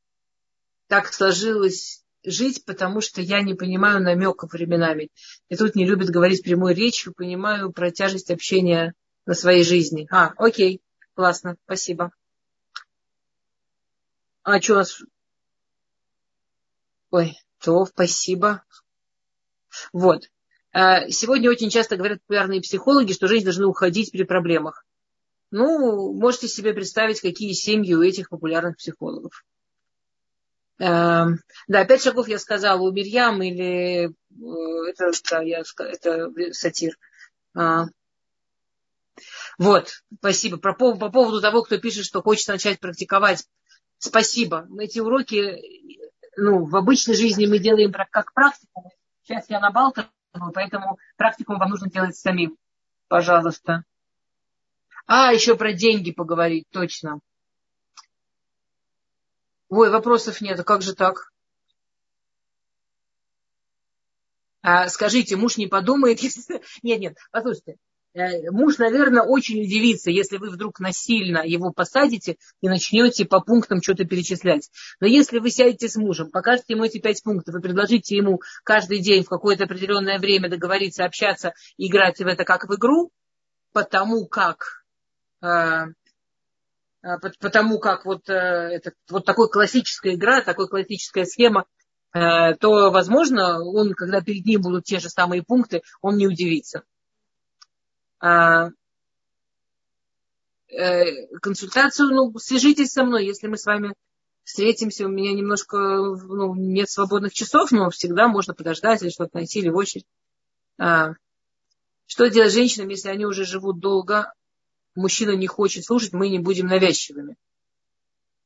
так сложилось жить, потому что я не понимаю намеков временами. И тут не любят говорить прямой речью, понимаю про тяжесть общения на своей жизни. А, окей, классно, спасибо. А что у нас? Ой, то, спасибо. Вот. А, сегодня очень часто говорят популярные психологи, что жизнь должна уходить при проблемах. Ну, можете себе представить, какие семьи у этих популярных психологов. Эм, да, пять шагов я сказала у Мирьям или э, это, да, я, это сатир. А, вот, спасибо. Про, по поводу того, кто пишет, что хочет начать практиковать. Спасибо. Эти уроки, ну, в обычной жизни мы делаем как практику. Сейчас я набалтываю, поэтому практику вам нужно делать самим. Пожалуйста. А, еще про деньги поговорить, точно. Ой, вопросов нет, а как же так? А, скажите, муж не подумает, если... (laughs) Нет, нет, послушайте. Э, муж, наверное, очень удивится, если вы вдруг насильно его посадите и начнете по пунктам что-то перечислять. Но если вы сядете с мужем, покажете ему эти пять пунктов и предложите ему каждый день в какое-то определенное время договориться, общаться, играть в это как в игру, потому как а, а, потому как вот, э, это, вот такой классическая игра, такой классическая схема, э, то, возможно, он, когда перед ним будут те же самые пункты, он не удивится. А, э, консультацию, ну, свяжитесь со мной, если мы с вами встретимся, у меня немножко, ну, нет свободных часов, но всегда можно подождать или что-то найти, или в очередь. Что делать женщинам, если они уже живут долго, мужчина не хочет слушать, мы не будем навязчивыми.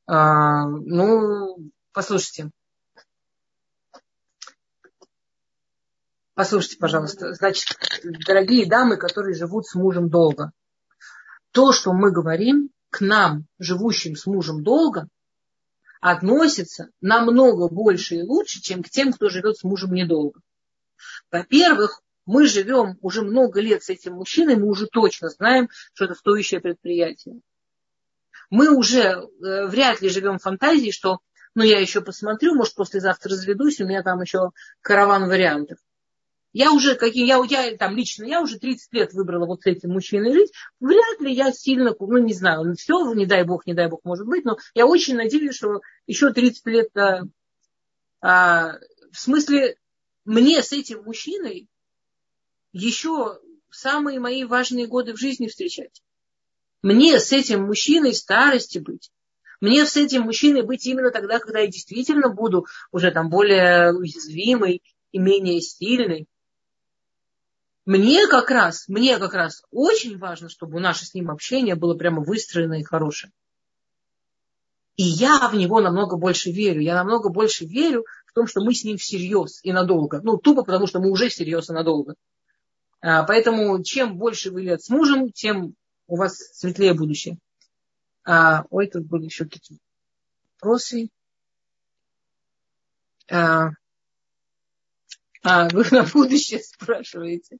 А, ну, послушайте. Послушайте, пожалуйста. Значит, дорогие дамы, которые живут с мужем долго. То, что мы говорим к нам, живущим с мужем долго, относится намного больше и лучше, чем к тем, кто живет с мужем недолго. Во-первых, мы живем уже много лет с этим мужчиной, мы уже точно знаем, что это стоящее предприятие. Мы уже э, вряд ли живем фантазии, что ну я еще посмотрю, может послезавтра разведусь, у меня там еще караван вариантов. Я уже, какие, я, я там лично, я уже 30 лет выбрала вот с этим мужчиной жить. Вряд ли я сильно, ну не знаю, все, не дай бог, не дай бог, может быть, но я очень надеюсь, что еще 30 лет, а, а, в смысле, мне с этим мужчиной еще самые мои важные годы в жизни встречать. Мне с этим мужчиной старости быть. Мне с этим мужчиной быть именно тогда, когда я действительно буду уже там более уязвимой и менее сильной. Мне как раз, мне как раз очень важно, чтобы наше с ним общение было прямо выстроено и хорошее. И я в него намного больше верю. Я намного больше верю в том, что мы с ним всерьез и надолго. Ну, тупо потому, что мы уже всерьез и надолго. А, поэтому чем больше вы лет с мужем, тем у вас светлее будущее. А, ой, тут были еще какие-то вопросы. А, а, вы на будущее спрашиваете.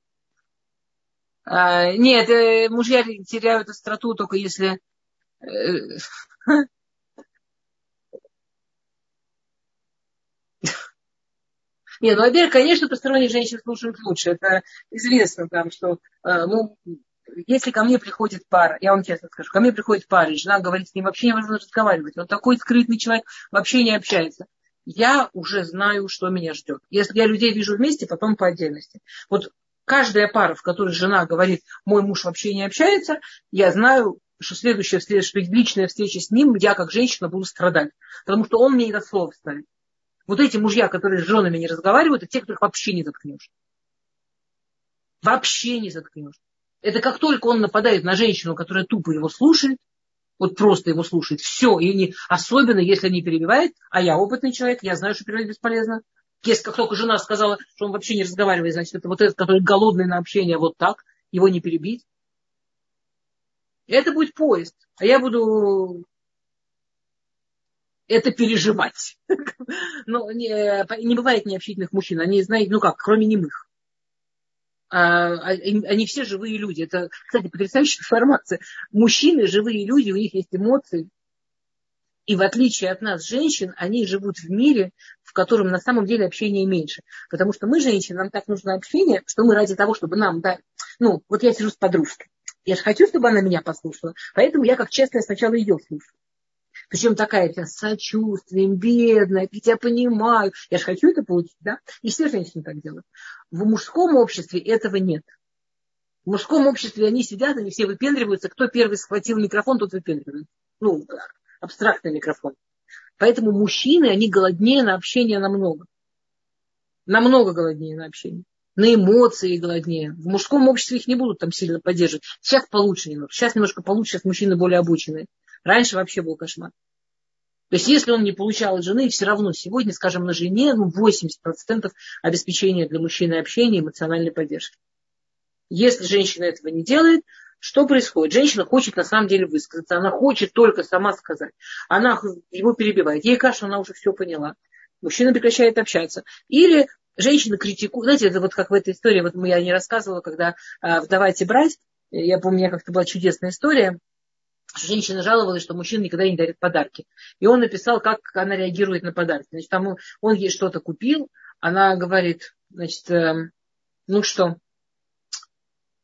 А, нет, э, мужья теряют остроту только если... Э, (laughs) нет, ну, во-первых, конечно, посторонних женщин слушают лучше. Это известно там, что э, ну, если ко мне приходит пара, я вам честно скажу, ко мне приходит пара, и жена говорит, с ним вообще невозможно разговаривать. Он такой скрытный человек, вообще не общается. Я уже знаю, что меня ждет. Если я людей вижу вместе, потом по отдельности. Вот каждая пара, в которой жена говорит, мой муж вообще не общается, я знаю, что следующая встреча, что личная встреча с ним, я как женщина буду страдать. Потому что он мне это слово ставит. Вот эти мужья, которые с женами не разговаривают, это те, которых вообще не заткнешь. Вообще не заткнешь. Это как только он нападает на женщину, которая тупо его слушает, вот просто его слушает, все, и не, особенно если не перебивает, а я опытный человек, я знаю, что перебивать бесполезно, если как только жена сказала, что он вообще не разговаривает, значит, это вот этот, который голодный на общение, вот так, его не перебить. Это будет поезд. А я буду это переживать. (laughs) Но не, не бывает необщительных мужчин. Они, знаете, ну как, кроме немых. А, а они все живые люди. Это, кстати, потрясающая информация. Мужчины живые люди, у них есть эмоции, и в отличие от нас, женщин, они живут в мире, в котором на самом деле общения меньше. Потому что мы, женщины, нам так нужно общение, что мы ради того, чтобы нам дать... Ну, вот я сижу с подружкой. Я же хочу, чтобы она меня послушала. Поэтому я, как честная, сначала ее слушаю. Причем такая вся с сочувствием, бедная, я тебя понимаю. Я же хочу это получить, да? И все женщины так делают. В мужском обществе этого нет. В мужском обществе они сидят, они все выпендриваются. Кто первый схватил микрофон, тот выпендривается. Ну, абстрактный микрофон. Поэтому мужчины, они голоднее на общение намного. Намного голоднее на общение. На эмоции голоднее. В мужском обществе их не будут там сильно поддерживать. Сейчас получше немного. Сейчас немножко получше, сейчас мужчины более обученные. Раньше вообще был кошмар. То есть, если он не получал от жены, все равно сегодня, скажем, на жене ну, 80% обеспечения для мужчины общения, эмоциональной поддержки. Если женщина этого не делает, что происходит? Женщина хочет на самом деле высказаться, она хочет только сама сказать. Она его перебивает. Ей кажется, она уже все поняла. Мужчина прекращает общаться. Или женщина критикует. Знаете, это вот как в этой истории, вот я не рассказывала, когда а, «Давайте брать», я помню, у меня как-то была чудесная история, женщина жаловалась, что мужчина никогда не дарит подарки. И он написал, как она реагирует на подарки. Значит, там он ей что-то купил, она говорит, значит, э, ну что,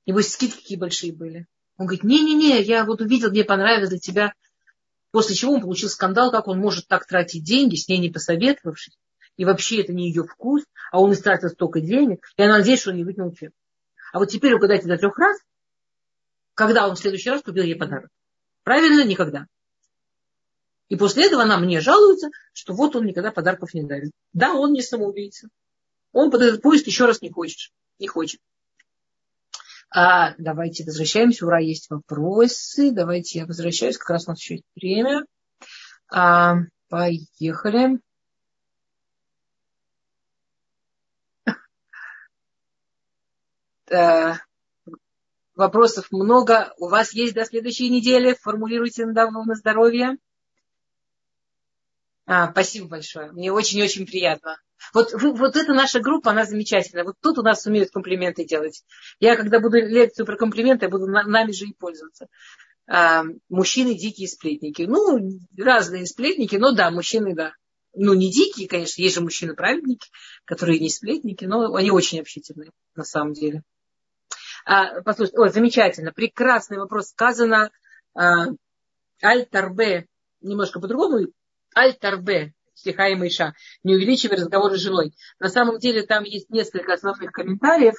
Небось, скидки какие большие были. Он говорит, не-не-не, я вот увидел, мне понравилось для тебя. После чего он получил скандал, как он может так тратить деньги, с ней не посоветовавшись. И вообще это не ее вкус, а он истратил столько денег. И она надеется, что он не выкинул чек. А вот теперь угадайте до трех раз, когда он в следующий раз купил ей подарок. Правильно? Никогда. И после этого она мне жалуется, что вот он никогда подарков не дарит. Да, он не самоубийца. Он под этот поезд еще раз не хочет. Не хочет. А, давайте возвращаемся. Ура, есть вопросы. Давайте я возвращаюсь. Как раз у нас еще есть время. А, поехали. (laughs) Да. Вопросов много. У вас есть до следующей недели. Формулируйте на здоровье. А, спасибо большое. Мне очень-очень приятно. Вот, вот эта наша группа, она замечательная. Вот тут у нас умеют комплименты делать. Я, когда буду лекцию про комплименты, я буду нами же и пользоваться. а, мужчины дикие сплетники. Ну, разные сплетники, но да, мужчины, да. Ну, не дикие, конечно, есть же мужчины-праведники, которые не сплетники, но они очень общительные, на самом деле. А, послушайте, ой, замечательно, прекрасный вопрос. Сказано а, Аль-Тарбе, немножко по-другому, Аль-Тарбе, стиха и Мыша, не увеличивай разговоры с женой. На самом деле там есть несколько основных комментариев.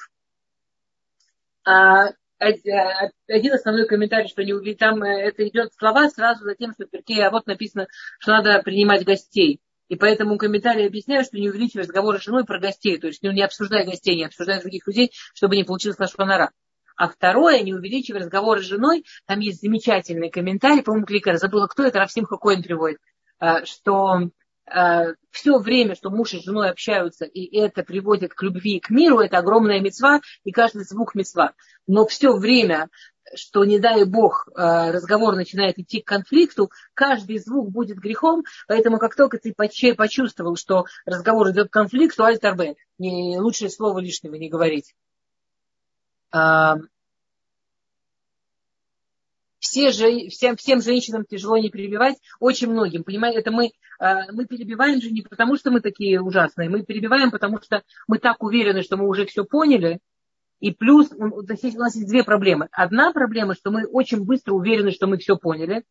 А, один основной комментарий, что не там э, это идет слова сразу за тем, что а вот написано, что надо принимать гостей. И поэтому комментарии объясняют, что не увеличивай разговоры с женой про гостей. То есть ну, не обсуждай гостей, не обсуждай других людей, чтобы не получилось лашпанара. А второе, не увеличивай разговоры с женой, там есть замечательный комментарий, по-моему, Кликер, забыла, кто это, Равсим Хакоин приводит, э, что э, все время, что муж и с женой общаются, и это приводит к любви и к миру, это огромная мецва, и каждый звук мецва. Но все время, что, не дай бог, э, разговор начинает идти к конфликту, каждый звук будет грехом, поэтому как только ты почувствовал, что разговор идет к конфликту, альтарбе, лучшее слово лишнего не говорить. Все же, всем, всем женщинам тяжело не перебивать, очень многим, понимаете, это мы, а, мы перебиваем же не потому, что мы такие ужасные, мы перебиваем, потому что мы так уверены, что мы уже все поняли, и плюс у нас есть две проблемы. Одна проблема, что мы очень быстро уверены, что мы все поняли,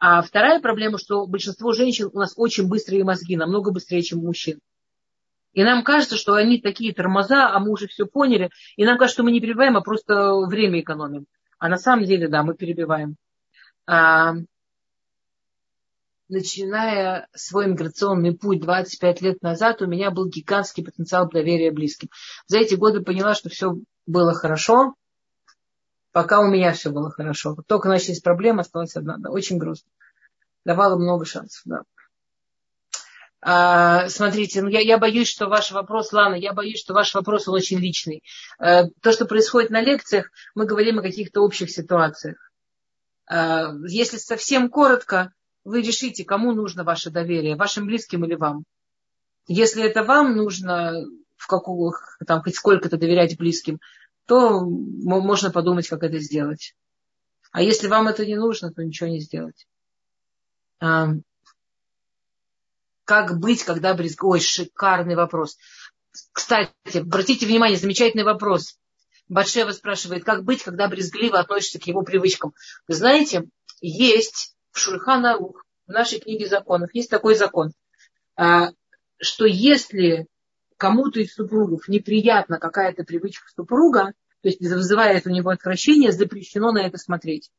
а вторая проблема, что большинство женщин у нас очень быстрые мозги, намного быстрее, чем мужчин. И нам кажется, что они такие тормоза, а мы уже все поняли. И нам кажется, что мы не перебиваем, а просто время экономим. А на самом деле, да, мы перебиваем. А, начиная свой миграционный путь 25 лет назад, у меня был гигантский потенциал доверия близким. За эти годы поняла, что все было хорошо, пока у меня все было хорошо. Только начались проблемы, осталась одна. Да, очень грустно. Давала много шансов. Да. А, смотрите, ну я, я боюсь, что ваш вопрос, Лана, я боюсь, что ваш вопрос он очень личный. А, то, что происходит на лекциях, мы говорим о каких-то общих ситуациях. А, если совсем коротко, вы решите, кому нужно ваше доверие, вашим близким или вам. Если это вам нужно в какую, там, хоть сколько-то доверять близким, то можно подумать, как это сделать. А если вам это не нужно, то ничего не сделать. Как быть, когда брезг... Ой, шикарный вопрос. Кстати, обратите внимание, замечательный вопрос. Батшева спрашивает, как быть, когда брезгливо относишься к его привычкам. Вы знаете, есть в Шульхана Рух, в нашей книге законов, есть такой закон, а, что если кому-то из супругов неприятна какая-то привычка супруга, то есть вызывает у него отвращение, запрещено на это смотреть.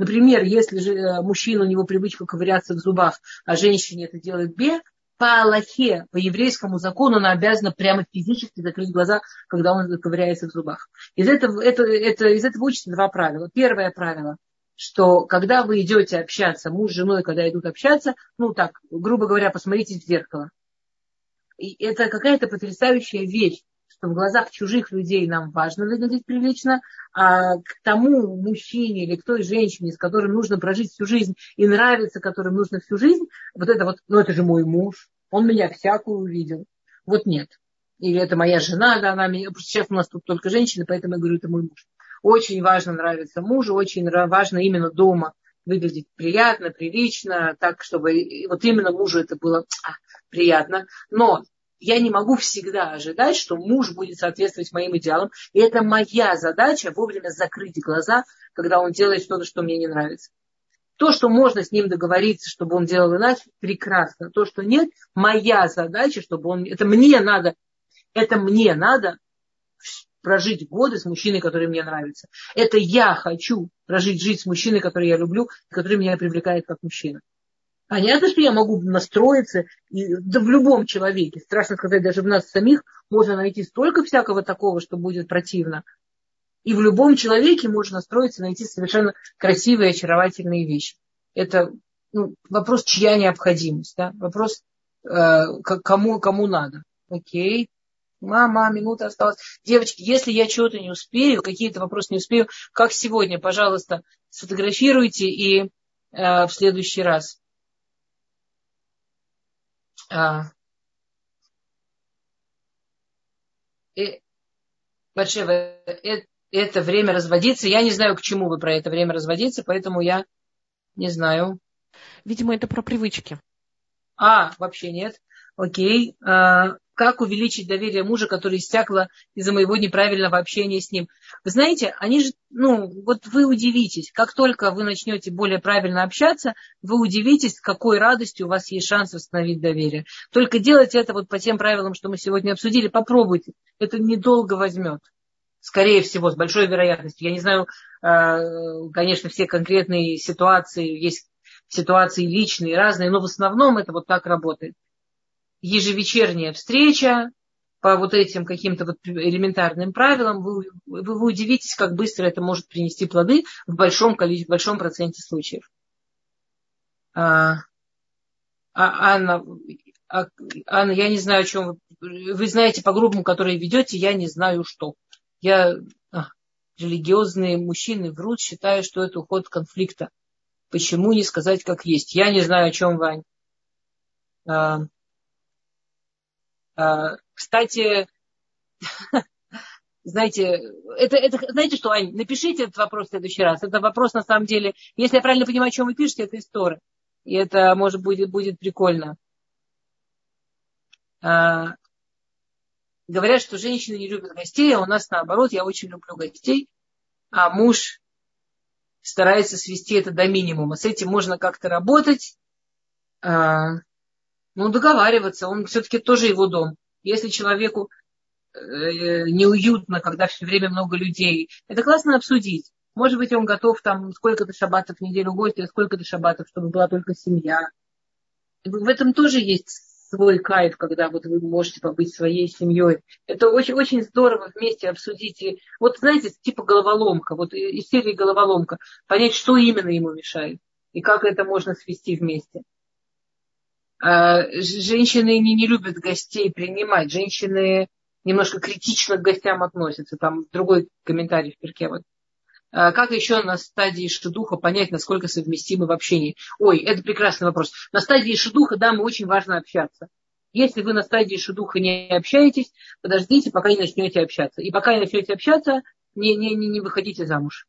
Например, если же э, мужчина, у него привычка ковыряться в зубах, а женщине это делает бе, по Аллахе, по еврейскому закону, она обязана прямо физически закрыть глаза, когда он ковыряется в зубах. Из этого, это, это, из этого учатся два правила. Первое правило, что когда вы идете общаться, муж с женой, когда идут общаться, ну так, грубо говоря, посмотрите в зеркало. И это какая-то потрясающая вещь что в глазах чужих людей нам важно выглядеть прилично, а к тому мужчине или к той женщине, с которым нужно прожить всю жизнь и нравится, которым нужно всю жизнь, вот это вот, ну это же мой муж, он меня всякую увидел. Вот нет. Или это моя жена, да, она меня, сейчас у нас тут только женщины, поэтому я говорю, это мой муж. Очень важно нравиться мужу, очень важно именно дома выглядеть приятно, прилично, так, чтобы вот именно мужу это было а, приятно. Но я не могу всегда ожидать, что муж будет соответствовать моим идеалам. И это моя задача вовремя закрыть глаза, когда он делает что-то, что мне не нравится. То, что можно с ним договориться, чтобы он делал иначе, прекрасно. То, что нет, моя задача, чтобы он... Это мне надо, это мне надо прожить годы с мужчиной, который мне нравится. Это я хочу прожить жизнь с мужчиной, который я люблю, который меня привлекает как мужчина. Понятно, что я могу настроиться, и, да в любом человеке, страшно сказать, даже в нас самих можно найти столько всякого такого, что будет противно. И в любом человеке можно настроиться, найти совершенно красивые, очаровательные вещи. Это ну, вопрос, чья необходимость, да? вопрос, э, кому, кому надо. Окей, Мама, минута осталась. Девочки, если я чего-то не успею, какие-то вопросы не успею, как сегодня, пожалуйста, сфотографируйте и э, в следующий раз Батшева, э, это время разводиться. Я не знаю, к чему вы про это время разводиться, поэтому я не знаю. Видимо, это про привычки. А, вообще нет. Окей. А, как увеличить доверие мужа, который истякло из-за моего неправильного общения с ним. Вы знаете, они же, ну, вот вы удивитесь, как только вы начнете более правильно общаться, вы удивитесь, какой радостью у вас есть шанс восстановить доверие. Только делайте это вот по тем правилам, что мы сегодня обсудили, попробуйте. Это недолго возьмет. Скорее всего, с большой вероятностью. Я не знаю, э, конечно, все конкретные ситуации, есть ситуации личные, разные, но в основном это вот так работает ежевечерняя встреча по вот этим каким-то вот элементарным правилам, вы, вы, удивитесь, как быстро это может принести плоды в большом количестве, в большом проценте случаев. А, а, Анна, а, Анна, я не знаю, о чем вы, вы знаете по группам, которые ведете, я не знаю, что. Я, а, религиозные мужчины врут, считая, что это уход конфликта. Почему не сказать, как есть? Я не знаю, о чем Вань. А, кстати, (laughs) знаете, это, это, знаете что, Ань, напишите этот вопрос в следующий раз. Это вопрос, на самом деле, если я правильно понимаю, о чем вы пишете, это история. И это, может, будет, будет прикольно. А, говорят, что женщины не любят гостей, а у нас наоборот, я очень люблю гостей, а муж старается свести это до минимума. С этим можно как-то работать. А, ну, договариваться, он все-таки тоже его дом. Если человеку э, неуютно, когда все время много людей, это классно обсудить. Может быть, он готов там сколько-то шабатов в неделю гостя, сколько-то шабатов, чтобы была только семья. В этом тоже есть свой кайф, когда вот вы можете побыть своей семьей. Это очень, очень здорово вместе обсудить. И, вот знаете, типа головоломка, вот из серии головоломка, понять, что именно ему мешает и как это можно свести вместе. А, женщины не, не любят гостей принимать. Женщины немножко критично к гостям относятся. Там другой комментарий в перке. Вот. А, как еще на стадии шедуха понять, насколько совместимы в общении? Ой, это прекрасный вопрос. На стадии шедуха, да, мы очень важно общаться. Если вы на стадии шедуха не общаетесь, подождите, пока не начнете общаться. И пока не начнете общаться, не, не, не, не выходите замуж.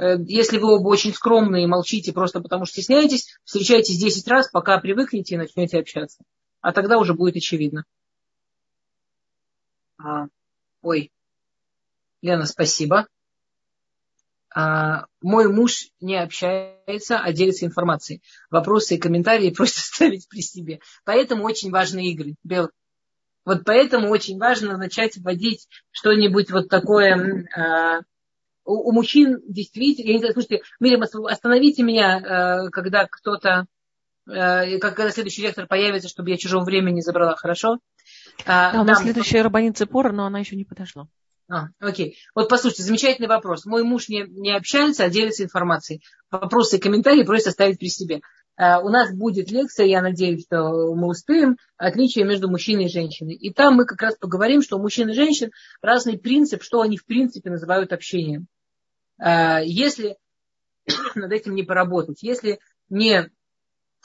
Э, если вы оба очень скромные и молчите просто потому что стесняетесь, встречайтесь 10 раз, пока привыкнете и начнете общаться. А тогда уже будет очевидно. А, ой, Лена, спасибо. А, мой муж не общается, а делится информацией. Вопросы и комментарии (laughs) просто ставить при себе. Поэтому очень важны игры. Бел. Вот поэтому очень важно начать вводить что-нибудь вот такое а, у, у мужчин действительно, я не знаю, слушайте, Мирим, остановите меня, э, когда кто-то, э, когда следующий лектор появится, чтобы я чужого времени не забрала, хорошо? А, да, у нас да, следующая Рабанит пора, но она еще не подошла. А, окей. Вот послушайте, замечательный вопрос. Мой муж не, не общается, а делится информацией. Вопросы и комментарии просит оставить при себе. Uh, у нас будет лекция, я надеюсь, что мы успеем, отличие между мужчиной и женщиной. И там мы как раз поговорим, что у мужчин и женщин разный принцип, что они в принципе называют общением. Uh, если (clears throat) над этим не поработать, если не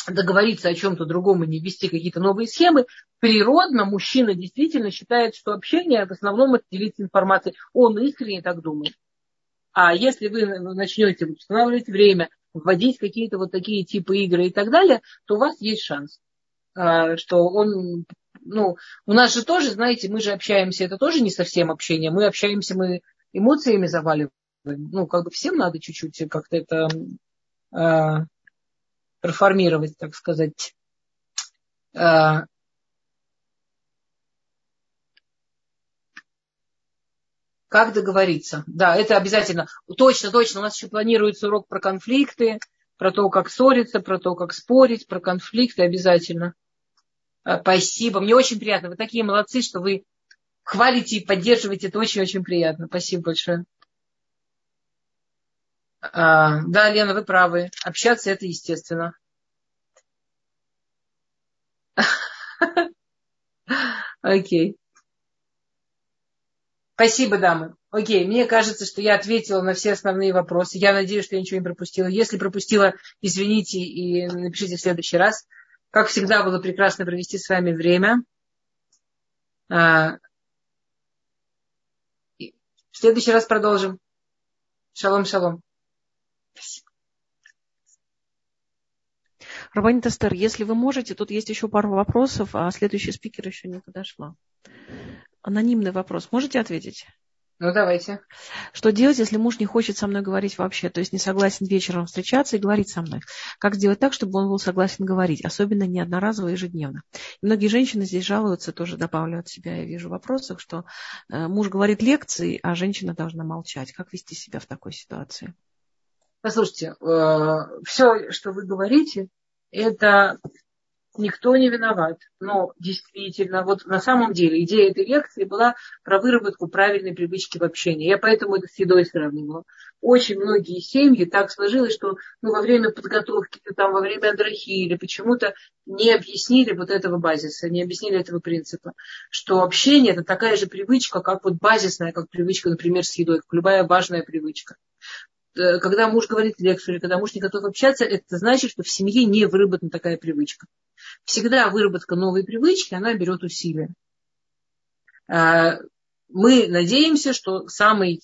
договориться о чем-то другом и не ввести какие-то новые схемы, природно мужчина действительно считает, что общение в основном это делиться информацией. Он искренне так думает. А если вы начнете устанавливать время, вводить какие-то вот такие типы игры и так далее, то у вас есть шанс, а, что он, ну, у нас же тоже, знаете, мы же общаемся, это тоже не совсем общение, мы общаемся, мы эмоциями заваливаем, ну, как бы всем надо чуть-чуть как-то это э, проформировать, так сказать. Э, Как договориться? Да, это обязательно. Точно, точно. У нас еще планируется урок про конфликты, про то, как ссориться, про то, как спорить, про конфликты обязательно. А, спасибо. Мне очень приятно. Вы такие молодцы, что вы хвалите и поддерживаете. Это очень-очень приятно. Спасибо большое. А, да, Лена, вы правы. Общаться это естественно. Окей. Спасибо, дамы. Окей, мне кажется, что я ответила на все основные вопросы. Я надеюсь, что я ничего не пропустила. Если пропустила, извините и напишите в следующий раз. Как всегда, было прекрасно провести с вами время. А, в следующий раз продолжим. Шалом, шалом. Рабанит Эстер, если вы можете, тут есть еще пару вопросов, а следующий спикер еще не подошла. Анонимный вопрос. Можете ответить? Ну, давайте. Что делать, если муж не хочет со мной говорить вообще, то есть не согласен вечером встречаться и говорить со мной? Как сделать так, чтобы он был согласен говорить, особенно не одноразово, а ежедневно? И многие женщины здесь жалуются, тоже добавлю от себя, я вижу в вопросах, что э, муж говорит лекции, а женщина должна молчать. Как вести себя в такой ситуации? Послушайте, э, все, что вы говорите, это никто не виноват. Но действительно, вот на самом деле идея этой лекции была про выработку правильной привычки в общении. Я поэтому это с едой сравнивала. Очень многие семьи так сложилось, что ну, во время подготовки, там, во время андрахи или почему-то не объяснили вот этого базиса, не объяснили этого принципа, что общение это такая же привычка, как вот базисная, как привычка, например, с едой, как любая важная привычка когда муж говорит лекцию, или когда муж не готов общаться, это значит, что в семье не выработана такая привычка всегда выработка новой привычки, она берет усилия. А, мы надеемся, что самый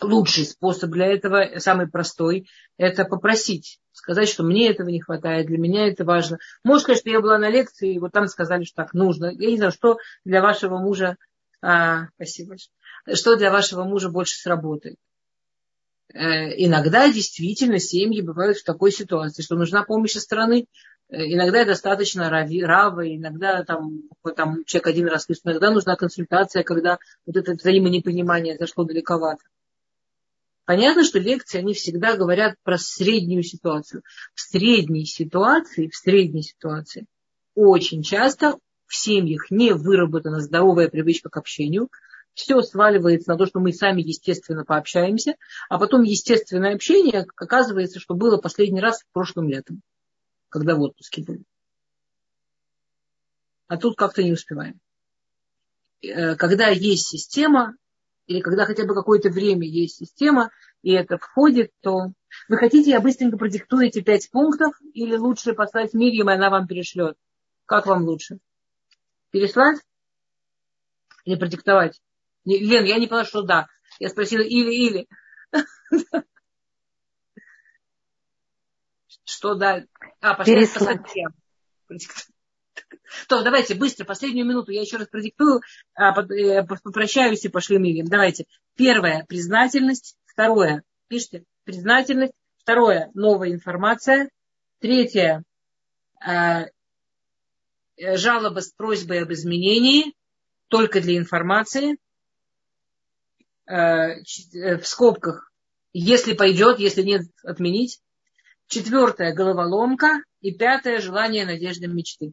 лучший способ для этого, самый простой, это попросить, сказать, что мне этого не хватает, для меня это важно. Может сказать, что я была на лекции, и вот там сказали, что так нужно. Я не знаю, что для вашего мужа, а, спасибо, что для вашего мужа больше сработает. Э, иногда действительно семьи бывают в такой ситуации, что нужна помощь со стороны Иногда достаточно рава, иногда там, там человек один раз слышит, иногда нужна консультация, когда вот это взаимонепонимание зашло далековато. Понятно, что лекции, они всегда говорят про среднюю ситуацию. В средней ситуации, в средней ситуации очень часто в семьях не выработана здоровая привычка к общению. Все сваливается на то, что мы сами естественно пообщаемся, а потом естественное общение оказывается, что было последний раз прошлым летом когда в отпуске были. А тут как-то не успеваем. Э, когда есть система, или когда хотя бы какое-то время есть система, и это входит, то вы хотите, я быстренько продиктую эти пять пунктов, или лучше послать Мирьям, и она вам перешлет? Как вам лучше? Переслать? Или продиктовать? Лен, я не поняла, что да. Я спросила или-или. Что да? А, пошли совсем. То, давайте быстро, последнюю минуту я еще раз продиктую, а, э, попрощаюсь и пошли мирим. Давайте. Первое, признательность. Второе, пишите, признательность. Второе, новая информация. Третье, э, э, жалоба с просьбой об изменении, только для информации. В скобках, если пойдет, если нет, отменить. Четвертое – головоломка. И пятое – желание, надежды, мечты.